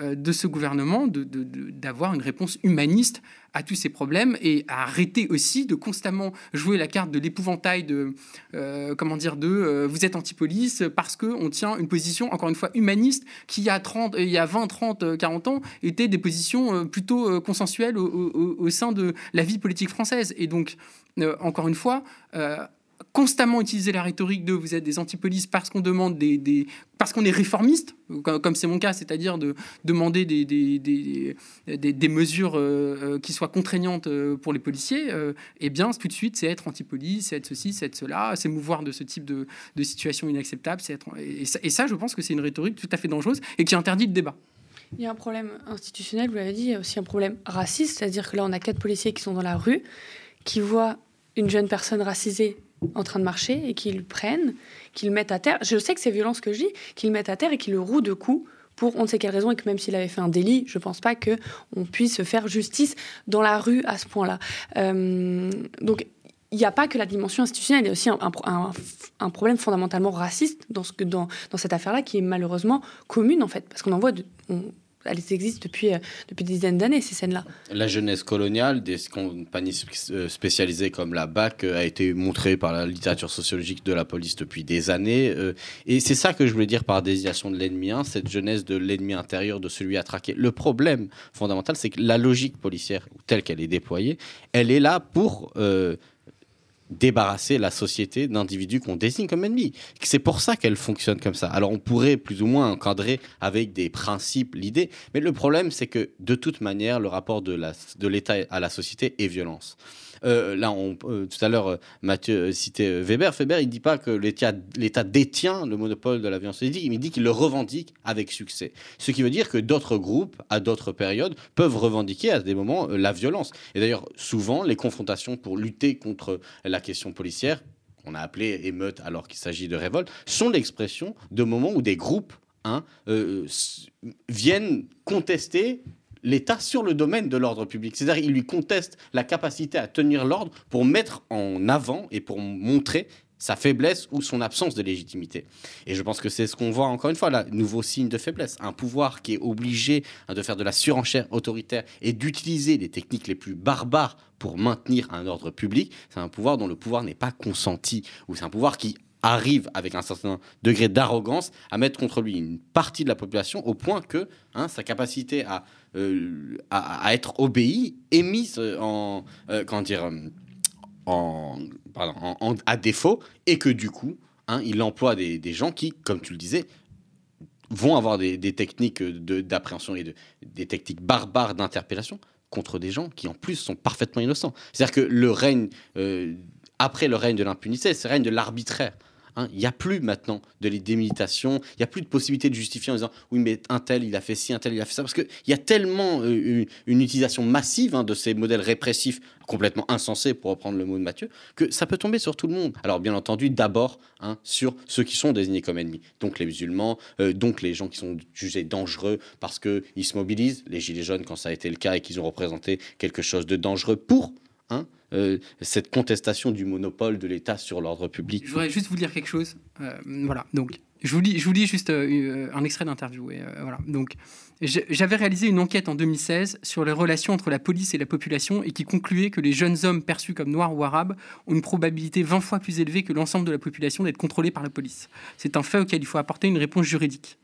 de ce gouvernement d'avoir une réponse humaniste à tous ces problèmes et à arrêter aussi de constamment jouer la carte de l'épouvantail de euh, comment dire de euh, vous êtes anti-police parce que on tient une position encore une fois humaniste qui il y a 30 il y a 20 30 euh, 40 ans étaient des positions euh, plutôt euh, consensuelles au, sein de la vie politique française. Et donc euh, encore une fois euh, constamment utiliser la rhétorique de vous êtes des antipolices parce qu'on demande des, parce qu'on est réformiste comme c'est mon cas c'est-à-dire de demander des, des, des, des- mesures euh, euh, qui soient contraignantes euh, pour les policiers euh, eh bien tout de suite c'est être antipolice c'est être ceci c'est être cela c'est mouvoir de ce type de, de situation inacceptable c'est être ça, et ça je pense que c'est une rhétorique tout à fait dangereuse et qui interdit le débat. Il y a un problème institutionnel, vous l'avez dit, il y a aussi un problème raciste, c'est-à-dire que là, on a quatre policiers qui sont dans la rue, qui voient une jeune personne racisée en train de marcher et prennent, qu'ils le mettent à terre. Je sais que c'est violent ce que je dis, qu'ils le mettent à terre et qu'ils le rouent de coups pour on ne sait quelle raison et que même s'il avait fait un délit, je pense pas que on puisse faire justice dans la rue à ce point-là. Euh, donc il n'y a pas que la dimension institutionnelle, il y a aussi un, problème fondamentalement raciste dans, ce que, dans, dans cette affaire-là qui est malheureusement commune en fait, parce qu'on en voit, de- elles existent depuis, euh, depuis des dizaines d'années, ces scènes-là. La jeunesse coloniale des compagnies euh, spécialisées comme la BAC euh, a été montrée par la littérature sociologique de la police depuis des années. Et c'est ça que je voulais dire par désignation de l'ennemi, hein, cette jeunesse de l'ennemi intérieur, de celui à traquer. Le problème fondamental, c'est que la logique policière, telle qu'elle est déployée, elle est là pour débarrasser la société d'individus qu'on désigne comme ennemis. C'est pour ça qu'elle fonctionne comme ça. Alors on pourrait plus ou moins encadrer avec des principes l'idée, mais le problème c'est que de toute manière le rapport de l'État à la société est violence. Euh, là, on, euh, tout à l'heure, euh, Mathieu citait Weber. Weber, il ne dit pas que l'État détient le monopole de la violence il dit qu'il le revendique avec succès. Ce qui veut dire que d'autres groupes, à d'autres périodes, peuvent revendiquer à des moments la violence. Et d'ailleurs, souvent, les confrontations pour lutter contre la question policière, qu'on a appelé émeute alors qu'il s'agit de révolte, sont l'expression de moments où des groupes hein, viennent contester l'État sur le domaine de l'ordre public. C'est-à-dire qu'il lui conteste la capacité à tenir l'ordre pour mettre en avant et pour montrer sa faiblesse ou son absence de légitimité. Et je pense que c'est ce qu'on voit encore une fois là, nouveau signe de faiblesse. Un pouvoir qui est obligé hein, de faire de la surenchère autoritaire et d'utiliser les techniques les plus barbares pour maintenir un ordre public, c'est un pouvoir dont le pouvoir n'est pas consenti, ou c'est un pouvoir qui arrive avec un certain degré d'arrogance à mettre contre lui une partie de la population au point que hein, sa capacité à, euh, à, être obéi est mise en, euh, comment dire, en, pardon, à défaut et que du coup, hein, il emploie des, des, gens qui, comme tu le disais, vont avoir des, des techniques d'appréhension et de, des techniques barbares d'interpellation contre des gens qui en plus sont parfaitement innocents. C'est-à-dire que le règne, euh, après le règne de l'impunité, c'est le règne de l'arbitraire. Hein, il n'y a plus maintenant de les il n'y a plus de possibilité de justifier en disant oui mais un tel il a fait ci, un tel il a fait ça, parce qu'il y a tellement euh, une, utilisation massive hein, de ces modèles répressifs complètement insensés pour reprendre le mot de Mathieu, que ça peut tomber sur tout le monde. Alors bien entendu d'abord hein, sur ceux qui sont désignés comme ennemis, donc les musulmans, euh, donc les gens qui sont jugés dangereux parce qu'ils se mobilisent, les gilets jaunes quand ça a été le cas et qu'ils ont représenté quelque chose de dangereux pour hein, euh, cette contestation du monopole de l'État sur l'ordre public. Je voudrais juste vous dire quelque chose. Euh, voilà, donc je vous lis, je vous lis juste euh, un extrait d'interview. voilà, donc j'avais réalisé une enquête en 2016 sur les relations entre la police et la population et qui concluait que les jeunes hommes perçus comme noirs ou arabes ont une probabilité 20 fois plus élevée que l'ensemble de la population d'être contrôlés par la police. C'est un fait auquel il faut apporter une réponse juridique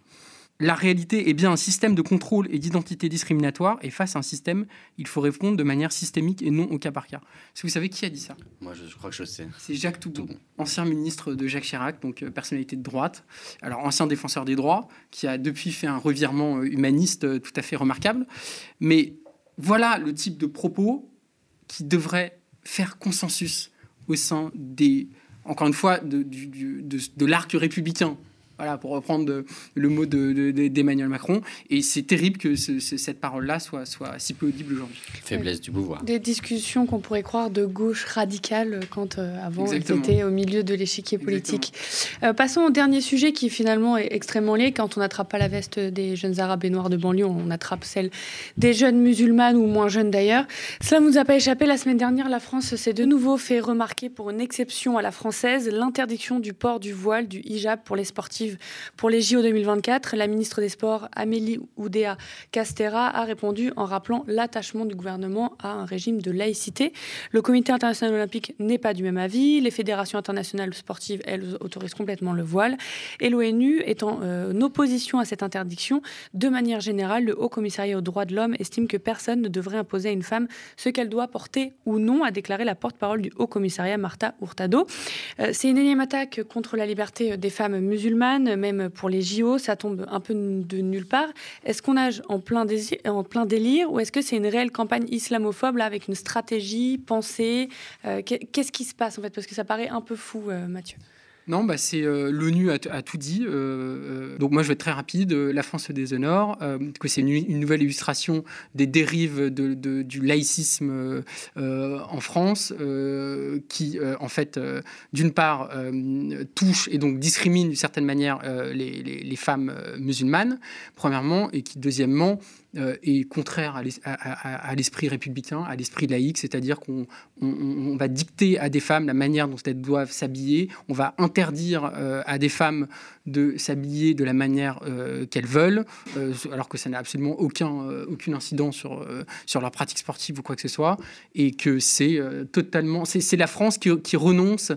la réalité est bien un système de contrôle et d'identité discriminatoire, et face à un système, il faut répondre de manière systémique et non au cas par cas. Est-ce que vous savez qui a dit ça? Moi, je, crois que je sais. C'est Jacques Toubon, ancien ministre de Jacques Chirac, donc euh, personnalité de droite, alors ancien défenseur des droits, qui a depuis fait un revirement euh, humaniste euh, tout à fait remarquable. Mais voilà le type de propos qui devrait faire consensus au sein des, encore une fois, de, de l'arc républicain voilà, pour reprendre le mot d'Emmanuel de, Macron. Et c'est terrible que cette parole-là soit, soit si peu audible aujourd'hui. Faiblesse du pouvoir. Des discussions qu'on pourrait croire de gauche radicale quand euh, avant ils étaient au milieu de l'échiquier politique. Euh, passons au dernier sujet qui finalement est extrêmement lié. Quand on n'attrape pas la veste des jeunes arabes et noirs de banlieue, on attrape celle des jeunes musulmanes ou moins jeunes d'ailleurs. Cela ne nous a pas échappé. La semaine dernière, la France s'est de nouveau fait remarquer pour une exception à la française, l'interdiction du port du voile, du hijab pour les sportifs pour les JO 2024. La ministre des Sports, Amélie Oudéa Castera, a répondu en rappelant l'attachement du gouvernement à un régime de laïcité. Le Comité international olympique n'est pas du même avis. Les fédérations internationales sportives, elles, autorisent complètement le voile. Et l'ONU est euh, en opposition à cette interdiction. De manière générale, le Haut Commissariat aux droits de l'homme estime que personne ne devrait imposer à une femme ce qu'elle doit porter ou non, a déclaré la porte-parole du Haut Commissariat, Marta Hurtado. Euh, c'est une énième attaque contre la liberté des femmes musulmanes même pour les JO, ça tombe un peu de nulle part. Est-ce qu'on nage en plein, délire ou est-ce que c'est une réelle campagne islamophobe là, avec une stratégie pensée? Euh, Qu'est-ce qui se passe en fait? Parce que ça paraît un peu fou, euh, Mathieu. Non, bah c'est euh, l'ONU a, tout dit. Euh, euh, donc moi, je vais être très rapide. La France se déshonore, que c'est une, nouvelle illustration des dérives du laïcisme en France, qui en fait, d'une part, touche et donc discrimine d'une certaine manière les, femmes musulmanes, premièrement, et qui deuxièmement euh, est contraire à l'esprit républicain, à l'esprit laïque, c'est-à-dire qu'on on, va dicter à des femmes la manière dont elles doivent s'habiller, on va interdire à des femmes de s'habiller de la manière qu'elles veulent, alors que ça n'a absolument aucun, aucune incidence sur, sur leur pratique sportive ou quoi que ce soit, et que c'est totalement, c'est la France qui renonce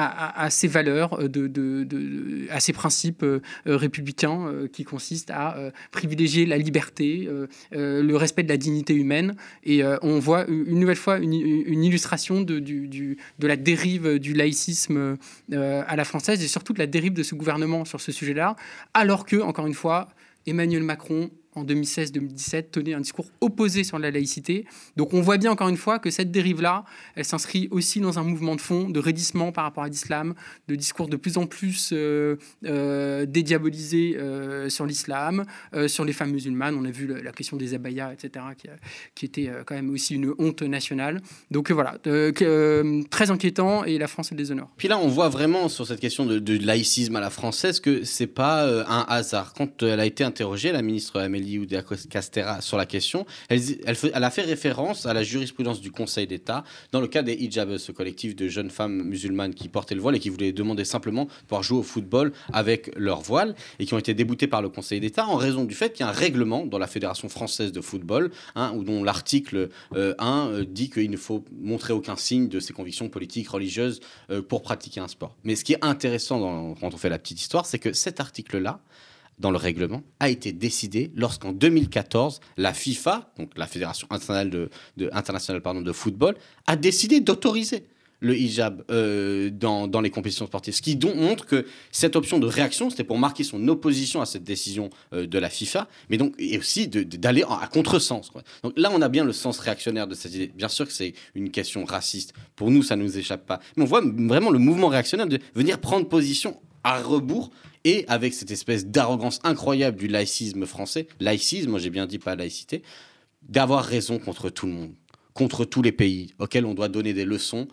à, ces valeurs, euh, à ces principes euh, euh, républicains qui consistent à privilégier la liberté, le respect de la dignité humaine. Et on voit une nouvelle fois une, illustration de, de la dérive du laïcisme à la française et surtout de la dérive de ce gouvernement sur ce sujet-là, alors que, encore une fois, Emmanuel Macron en 2016-2017 tenait un discours opposé sur la laïcité. Donc on voit bien encore une fois que cette dérive-là, elle s'inscrit aussi dans un mouvement de fond, de raidissement par rapport à l'islam, de discours de plus en plus euh, euh, euh, sur l'islam, sur les femmes musulmanes. On a vu la, question des abayas, etc., qui, était quand même aussi une honte nationale. Donc voilà, très inquiétant et la France est déshonore. Puis là, on voit vraiment sur cette question de, laïcisme à la française que c'est pas un hasard. Quand elle a été interrogée, la ministre Amélie ou Castera sur la question, elle, a fait référence à la jurisprudence du Conseil d'État dans le cas des hijabs, ce collectif de jeunes femmes musulmanes qui portaient le voile et qui voulaient demander simplement de pouvoir jouer au football avec leur voile et qui ont été déboutés par le Conseil d'État en raison du fait qu'il y a un règlement dans la Fédération française de football, hein, où dont l'article 1 euh, euh, dit qu'il ne faut montrer aucun signe de ses convictions politiques, religieuses euh, pour pratiquer un sport. Mais ce qui est intéressant quand on fait la petite histoire, c'est que cet article-là, dans le règlement a été décidé lorsqu'en 2014, la FIFA, donc la Fédération internationale de, football, a décidé d'autoriser le hijab euh, dans, dans, les compétitions sportives. Ce qui donc montre que cette option de réaction, c'était pour marquer son opposition à cette décision euh, de la FIFA, mais donc et aussi d'aller à contresens. Donc là, on a bien le sens réactionnaire de cette idée. Bien sûr que c'est une question raciste. Pour nous, ça ne nous échappe pas. Mais on voit vraiment le mouvement réactionnaire de venir prendre position à rebours et avec cette espèce d'arrogance incroyable du laïcisme français, laïcisme, j'ai bien dit pas laïcité, d'avoir raison contre tout le monde, contre tous les pays auxquels on doit donner des leçons,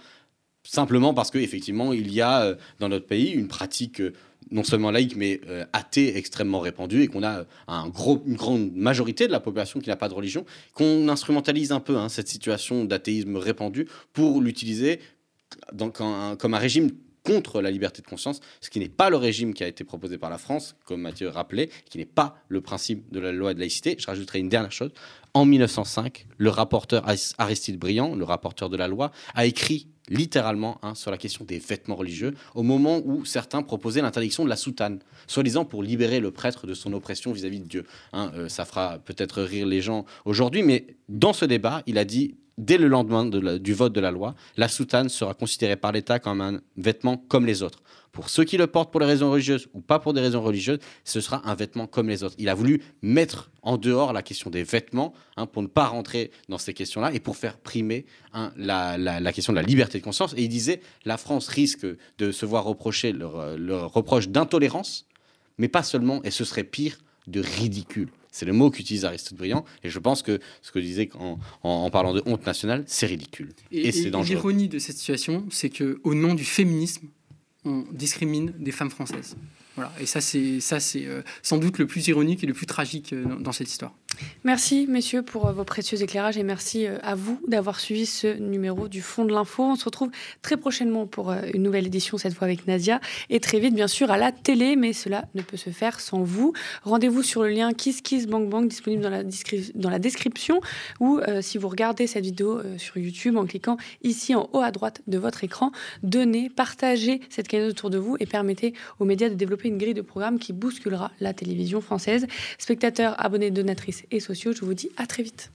simplement parce qu'effectivement, il y a euh, dans notre pays une pratique euh, non seulement laïque, mais euh, athée extrêmement répandue, et qu'on a un gros, une grande majorité de la population qui n'a pas de religion, qu'on instrumentalise un peu hein, cette situation d'athéisme répandu pour l'utiliser comme un régime contre la liberté de conscience, ce qui n'est pas le régime qui a été proposé par la France, comme Mathieu rappelait, qui n'est pas le principe de la loi de laïcité. Je rajouterai une dernière chose. En 1905, le rapporteur Aristide Briand, le rapporteur de la loi, a écrit littéralement hein, sur la question des vêtements religieux, au moment où certains proposaient l'interdiction de la soutane, soi-disant pour libérer le prêtre de son oppression vis-à-vis de Dieu. Hein, euh, ça fera peut-être rire les gens aujourd'hui, mais dans ce débat, il a dit dès le lendemain du vote de la loi, la soutane sera considérée par l'État comme un vêtement comme les autres. Pour ceux qui le portent pour des raisons religieuses ou pas pour des raisons religieuses, ce sera un vêtement comme les autres. Il a voulu mettre en dehors la question des vêtements hein, pour ne pas rentrer dans ces questions-là et pour faire primer hein, la, question de la liberté de conscience. Et il disait la France risque de se voir reprocher le reproche d'intolérance, mais pas seulement, et ce serait pire, de ridicule. C'est le mot qu'utilise Aristide Briand. Et je pense que ce que je disais en, en, parlant de honte nationale, c'est ridicule. Et, c'est dangereux. L'ironie de cette situation, c'est qu'au nom du féminisme, on discrimine des femmes françaises. Voilà. Et ça, c'est ça, c'est euh, sans doute le plus ironique et le plus tragique euh, dans cette histoire. Merci, messieurs, pour euh, vos précieux éclairages et merci à vous d'avoir suivi ce numéro du Fond de l'Info. On se retrouve très prochainement pour une nouvelle édition, cette fois avec Nadia, et très vite, bien sûr, à la télé, mais cela ne peut se faire sans vous. Rendez-vous sur le lien KissKissBankBank disponible dans la, dans la description ou si vous regardez cette vidéo sur YouTube en cliquant ici en haut à droite de votre écran, donnez, partagez cette cagnotte autour de vous et permettez aux médias de une grille de programmes qui bousculera la télévision française. Spectateurs, abonnés, donatrices et sociaux. Je vous dis à très vite.